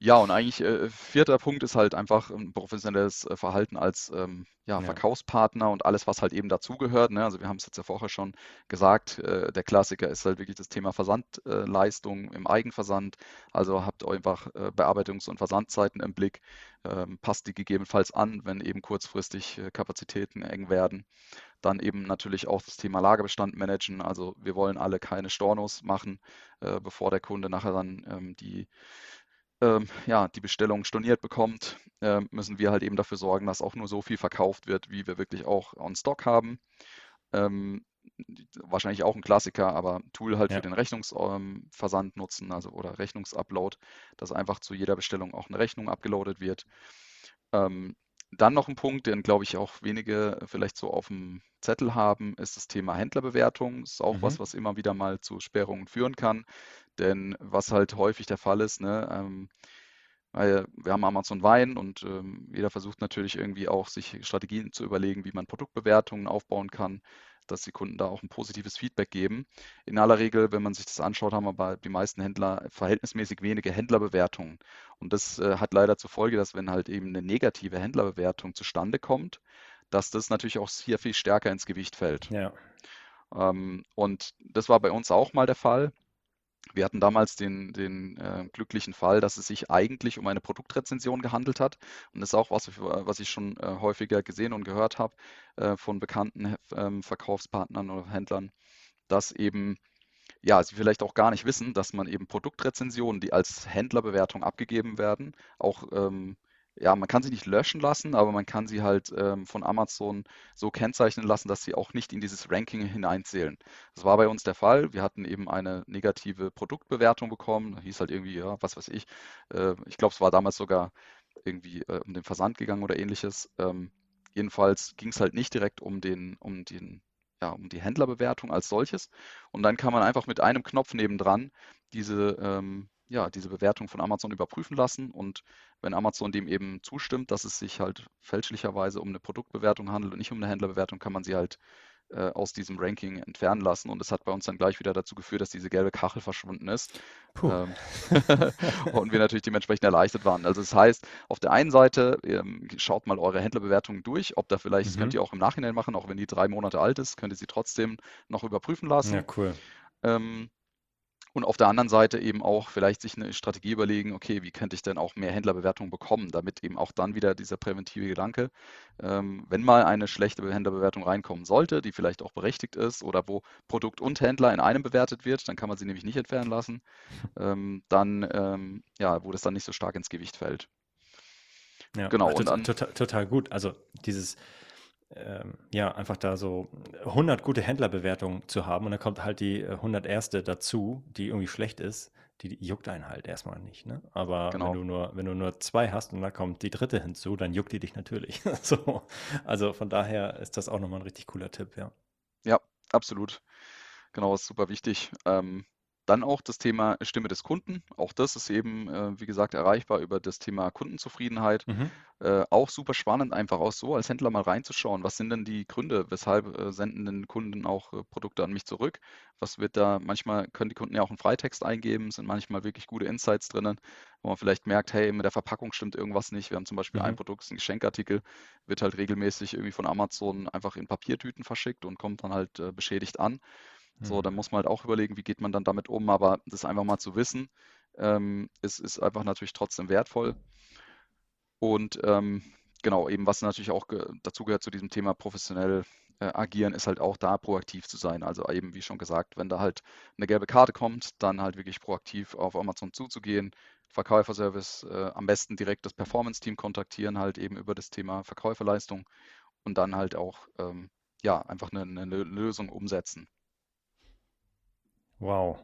ja, und eigentlich äh, vierter Punkt ist halt einfach ein professionelles äh, Verhalten als ähm, ja, Ja. Verkaufspartner und alles, was halt eben dazugehört. Ne? Also wir haben es jetzt ja vorher schon gesagt, äh, der Klassiker ist halt wirklich das Thema Versandleistung im Eigenversand. Also habt einfach äh, Bearbeitungs- und Versandzeiten im Blick, ähm, passt die gegebenenfalls an, wenn eben kurzfristig äh, Kapazitäten eng werden. Dann eben natürlich auch das Thema Lagerbestand managen. Also wir wollen alle keine Stornos machen, äh, bevor der Kunde nachher dann ähm, die ähm, ja, die Bestellung storniert bekommt, ähm, müssen wir halt eben dafür sorgen, dass auch nur so viel verkauft wird, wie wir wirklich auch on Stock haben. Ähm, wahrscheinlich auch ein Klassiker, aber Tool halt Ja. für den Rechnungsversand nutzen, also oder Rechnungsupload, dass einfach zu jeder Bestellung auch eine Rechnung abgeloadet wird. Ähm, dann noch ein Punkt, den glaube ich auch wenige vielleicht so auf dem Zettel haben, ist das Thema Händlerbewertung. Das ist auch was, Mhm. was immer wieder mal zu Sperrungen führen kann. Denn was halt häufig der Fall ist, ne, ähm, weil wir haben Amazon Wein und ähm, jeder versucht natürlich irgendwie auch sich Strategien zu überlegen, wie man Produktbewertungen aufbauen kann, dass die Kunden da auch ein positives Feedback geben. In aller Regel, wenn man sich das anschaut, haben aber die meisten Händler verhältnismäßig wenige Händlerbewertungen. Und das äh, hat leider zur Folge, dass wenn halt eben eine negative Händlerbewertung zustande kommt, dass das natürlich auch hier viel stärker ins Gewicht fällt. Ja. Ähm, und das war bei uns auch mal der Fall. Wir hatten damals den, den äh, glücklichen Fall, dass es sich eigentlich um eine Produktrezension gehandelt hat. Und das ist auch was, was ich schon äh, häufiger gesehen und gehört habe äh, von bekannten ähm, Verkaufspartnern oder Händlern, dass eben ja, sie vielleicht auch gar nicht wissen, dass man eben Produktrezensionen, die als Händlerbewertung abgegeben werden, auch ähm, ja, man kann sie nicht löschen lassen, aber man kann sie halt ähm, von Amazon so kennzeichnen lassen, dass sie auch nicht in dieses Ranking hineinzählen. Das war bei uns der Fall. Wir hatten eben eine negative Produktbewertung bekommen. Da hieß halt irgendwie, ja, was weiß ich. Äh, ich glaube, es war damals sogar irgendwie äh, um den Versand gegangen oder ähnliches. Ähm, jedenfalls ging es halt nicht direkt um den, um den, ja, um die Händlerbewertung als solches. Und dann kann man einfach mit einem Knopf nebendran diese ähm, ja, diese Bewertung von Amazon überprüfen lassen. Und wenn Amazon dem eben zustimmt, dass es sich halt fälschlicherweise um eine Produktbewertung handelt und nicht um eine Händlerbewertung, kann man sie halt äh, aus diesem Ranking entfernen lassen. Und das hat bei uns dann gleich wieder dazu geführt, dass diese gelbe Kachel verschwunden ist. Ähm, *laughs* und wir natürlich dementsprechend erleichtert waren. Also das heißt, auf der einen Seite ähm, schaut mal eure Händlerbewertungen durch, ob da vielleicht, das Mhm. könnt ihr auch im Nachhinein machen, auch wenn die drei Monate alt ist, könnt ihr sie trotzdem noch überprüfen lassen. Ja, cool. Ähm, und auf der anderen Seite eben auch vielleicht sich eine Strategie überlegen, okay, wie könnte ich denn auch mehr Händlerbewertungen bekommen, damit eben auch dann wieder dieser präventive Gedanke, ähm, wenn mal eine schlechte Händlerbewertung reinkommen sollte, die vielleicht auch berechtigt ist oder wo Produkt und Händler in einem bewertet wird, dann kann man sie nämlich nicht entfernen lassen, ähm, dann, ähm, ja, wo das dann nicht so stark ins Gewicht fällt. Ja, Genau, total, total, total gut. Also dieses, ähm, ja, einfach da so 100 gute Händlerbewertungen zu haben und dann kommt halt die äh, 101. dazu, die irgendwie schlecht ist, die, die juckt einen halt erstmal nicht, ne? Aber wenn genau. du nur, wenn du nur zwei hast und da kommt die dritte hinzu, dann juckt die dich natürlich. *laughs* So, also von daher ist das auch nochmal ein richtig cooler Tipp, ja. Ja, absolut. Genau, ist super wichtig. Ähm, dann auch das Thema Stimme des Kunden. Auch das ist eben, äh, wie gesagt, erreichbar über das Thema Kundenzufriedenheit. Mhm. Äh, auch super spannend, einfach auch so als Händler mal reinzuschauen. Was sind denn die Gründe, weshalb äh, senden denn Kunden auch äh, Produkte an mich zurück? Was wird da, manchmal können die Kunden ja auch einen Freitext eingeben, sind manchmal wirklich gute Insights drinnen, wo man vielleicht merkt, hey, mit der Verpackung stimmt irgendwas nicht. Wir haben zum Beispiel ein Mhm. Produkt, ist ein Geschenkartikel, wird halt regelmäßig irgendwie von Amazon einfach in Papiertüten verschickt und kommt dann halt äh, beschädigt an. So, dann Mhm. muss man halt auch überlegen, wie geht man dann damit um, aber das einfach mal zu wissen, ähm, ist, ist einfach natürlich trotzdem wertvoll. Und ähm, genau, eben was natürlich auch dazu gehört zu diesem Thema professionell äh, agieren, ist halt auch da proaktiv zu sein. Also eben, wie schon gesagt, wenn da halt eine gelbe Karte kommt, dann halt wirklich proaktiv auf Amazon zuzugehen, Verkäuferservice äh, am besten direkt das Performance-Team kontaktieren, halt eben über das Thema Verkäuferleistung und dann halt auch ähm, ja, einfach eine, eine Lösung umsetzen. Wow,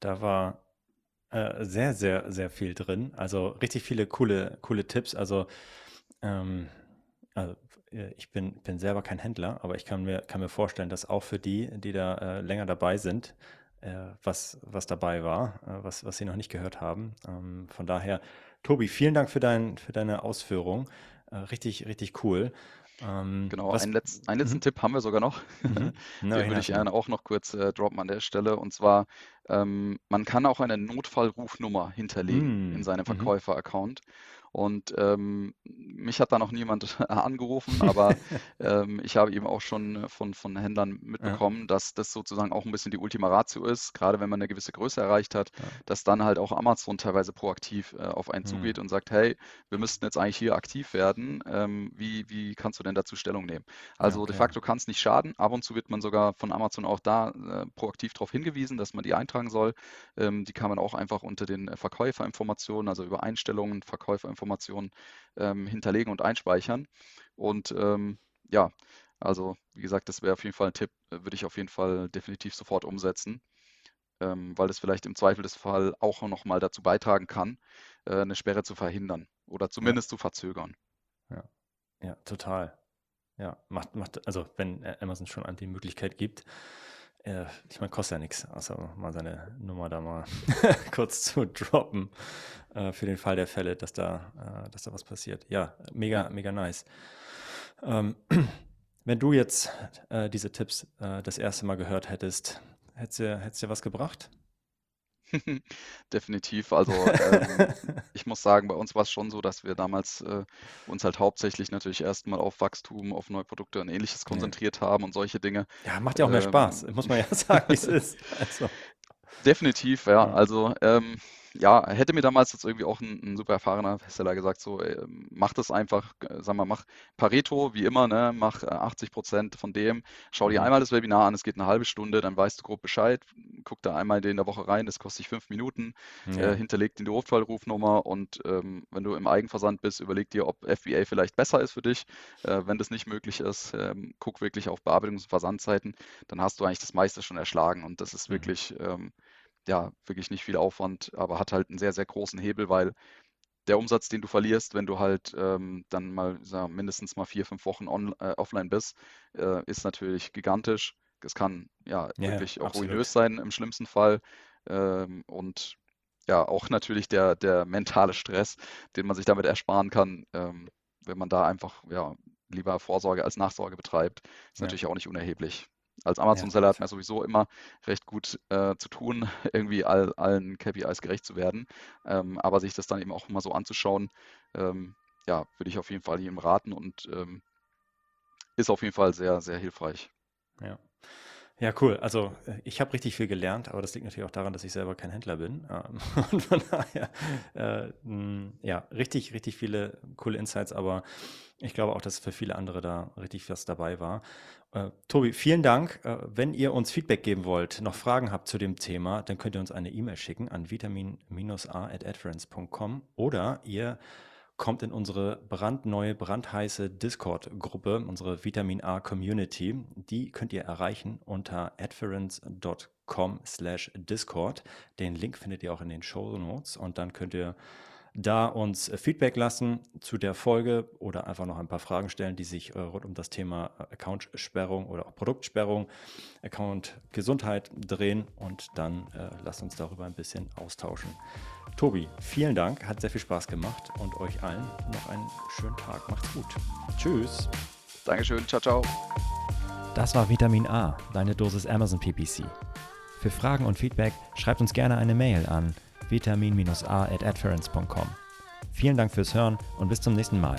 da war äh, sehr, sehr, sehr viel drin. Also richtig viele coole, coole Tipps. Also, ähm, also äh, ich bin, bin selber kein Händler, aber ich kann mir, kann mir vorstellen, dass auch für die, die da äh, länger dabei sind, äh, was, was dabei war, äh, was, was sie noch nicht gehört haben. Ähm, von daher, Tobi, vielen Dank für, dein, für deine Ausführung. Richtig, richtig cool. Ähm, genau, was, einen, Letz-, einen letzten mhm. Tipp haben wir sogar noch. Mhm. *laughs* Den würde ich gerne auch noch kurz äh, droppen an der Stelle. Und zwar, ähm, man kann auch eine Notfallrufnummer hinterlegen mm. in seinem mhm. Verkäufer-Account. Und ähm, mich hat da noch niemand *laughs* angerufen, aber *laughs* ähm, ich habe eben auch schon von, von Händlern mitbekommen, ja. dass das sozusagen auch ein bisschen die Ultima Ratio ist, gerade wenn man eine gewisse Größe erreicht hat, ja. dass dann halt auch Amazon teilweise proaktiv äh, auf einen mhm. zugeht und sagt, hey, wir müssten jetzt eigentlich hier aktiv werden. Ähm, wie, wie kannst du denn dazu Stellung nehmen? Also okay. de facto kann es nicht schaden. Ab und zu wird man sogar von Amazon auch da äh, proaktiv darauf hingewiesen, dass man die eintragen soll. Ähm, die kann man auch einfach unter den äh, Verkäuferinformationen, also über Einstellungen, Verkäuferinformationen, Informationen ähm, hinterlegen und einspeichern. Und ähm, ja, also wie gesagt, das wäre auf jeden Fall ein Tipp, äh, würde ich auf jeden Fall definitiv sofort umsetzen, ähm, weil es vielleicht im Zweifel des Fall auch nochmal dazu beitragen kann, äh, eine Sperre zu verhindern oder zumindest ja. zu verzögern. Ja, ja, total. Ja, macht, macht, also wenn Amazon schon an die Möglichkeit gibt, äh, ich meine, kostet ja nichts, außer mal seine Nummer da mal *laughs* kurz zu droppen, äh, für den Fall der Fälle, dass da, äh, dass da was passiert. Ja, mega, mega nice. Ähm, *clears throat* wenn du jetzt äh, diese Tipps äh, das erste Mal gehört hättest, hättest du dir was gebracht? *laughs* Definitiv. Also ähm, *laughs* ich muss sagen, bei uns war es schon so, dass wir damals äh, uns halt hauptsächlich natürlich erstmal auf Wachstum, auf neue Produkte und ähnliches konzentriert ja. haben und solche Dinge. Ja, macht ja auch mehr ähm, Spaß, muss man ja *laughs* sagen, wie es ist. Also. Definitiv, ja. Also ähm, ja, hätte mir damals jetzt irgendwie auch ein, ein super erfahrener Hersteller gesagt, so, ey, mach das einfach, äh, sag mal, mach Pareto, wie immer, ne, mach äh, 80 Prozent von dem, schau dir mhm. einmal das Webinar an, es geht eine halbe Stunde, dann weißt du grob Bescheid, guck da einmal in der Woche rein, das kostet dich fünf Minuten, ja. äh, hinterleg die Notfallrufnummer und ähm, wenn du im Eigenversand bist, überleg dir, ob FBA vielleicht besser ist für dich. Äh, wenn das nicht möglich ist, ähm, guck wirklich auf Bearbeitungs- und Versandzeiten, dann hast du eigentlich das meiste schon erschlagen und das ist mhm. wirklich ähm, ja, wirklich nicht viel Aufwand, aber hat halt einen sehr, sehr großen Hebel, weil der Umsatz, den du verlierst, wenn du halt ähm, dann mal sagen, mindestens mal vier, fünf Wochen on, äh, offline bist, äh, ist natürlich gigantisch. Es kann ja, ja wirklich auch absolut. ruinös sein im schlimmsten Fall. Ähm, und ja, auch natürlich der, der mentale Stress, den man sich damit ersparen kann, ähm, wenn man da einfach ja, lieber Vorsorge als Nachsorge betreibt, ist ja. natürlich auch nicht unerheblich. Als Amazon-Seller hat man sowieso immer recht gut äh, zu tun, *laughs* irgendwie all, allen KPIs gerecht zu werden. Ähm, aber sich das dann eben auch mal so anzuschauen, ähm, ja, würde ich auf jeden Fall jedem raten und ähm, ist auf jeden Fall sehr, sehr hilfreich. Ja. Ja, cool. Also äh, ich habe richtig viel gelernt, aber das liegt natürlich auch daran, dass ich selber kein Händler bin. Ähm, *laughs* und von daher, äh, ja, richtig, richtig viele coole Insights, aber ich glaube auch, dass für viele andere da richtig was dabei war. Äh, Tobi, vielen Dank. Äh, wenn ihr uns Feedback geben wollt, noch Fragen habt zu dem Thema, dann könnt ihr uns eine E-Mail schicken an vitamin-a.adference.com oder ihr kommt in unsere brandneue, brandheiße Discord-Gruppe, unsere Vitamin A Community. Die könnt ihr erreichen unter adference.com slash Discord. Den Link findet ihr auch in den Show Notes und dann könnt ihr da uns Feedback lassen zu der Folge oder einfach noch ein paar Fragen stellen, die sich äh, rund um das Thema Account-Sperrung oder auch Produktsperrung, Account-Gesundheit drehen und dann äh, lasst uns darüber ein bisschen austauschen. Tobi, vielen Dank, hat sehr viel Spaß gemacht und euch allen noch einen schönen Tag. Macht's gut. Tschüss. Dankeschön, ciao, ciao. Das war Vitamin A, deine Dosis Amazon PPC. Für Fragen und Feedback schreibt uns gerne eine Mail an vitamin-a at adference.com. Vielen Dank fürs Hören und bis zum nächsten Mal.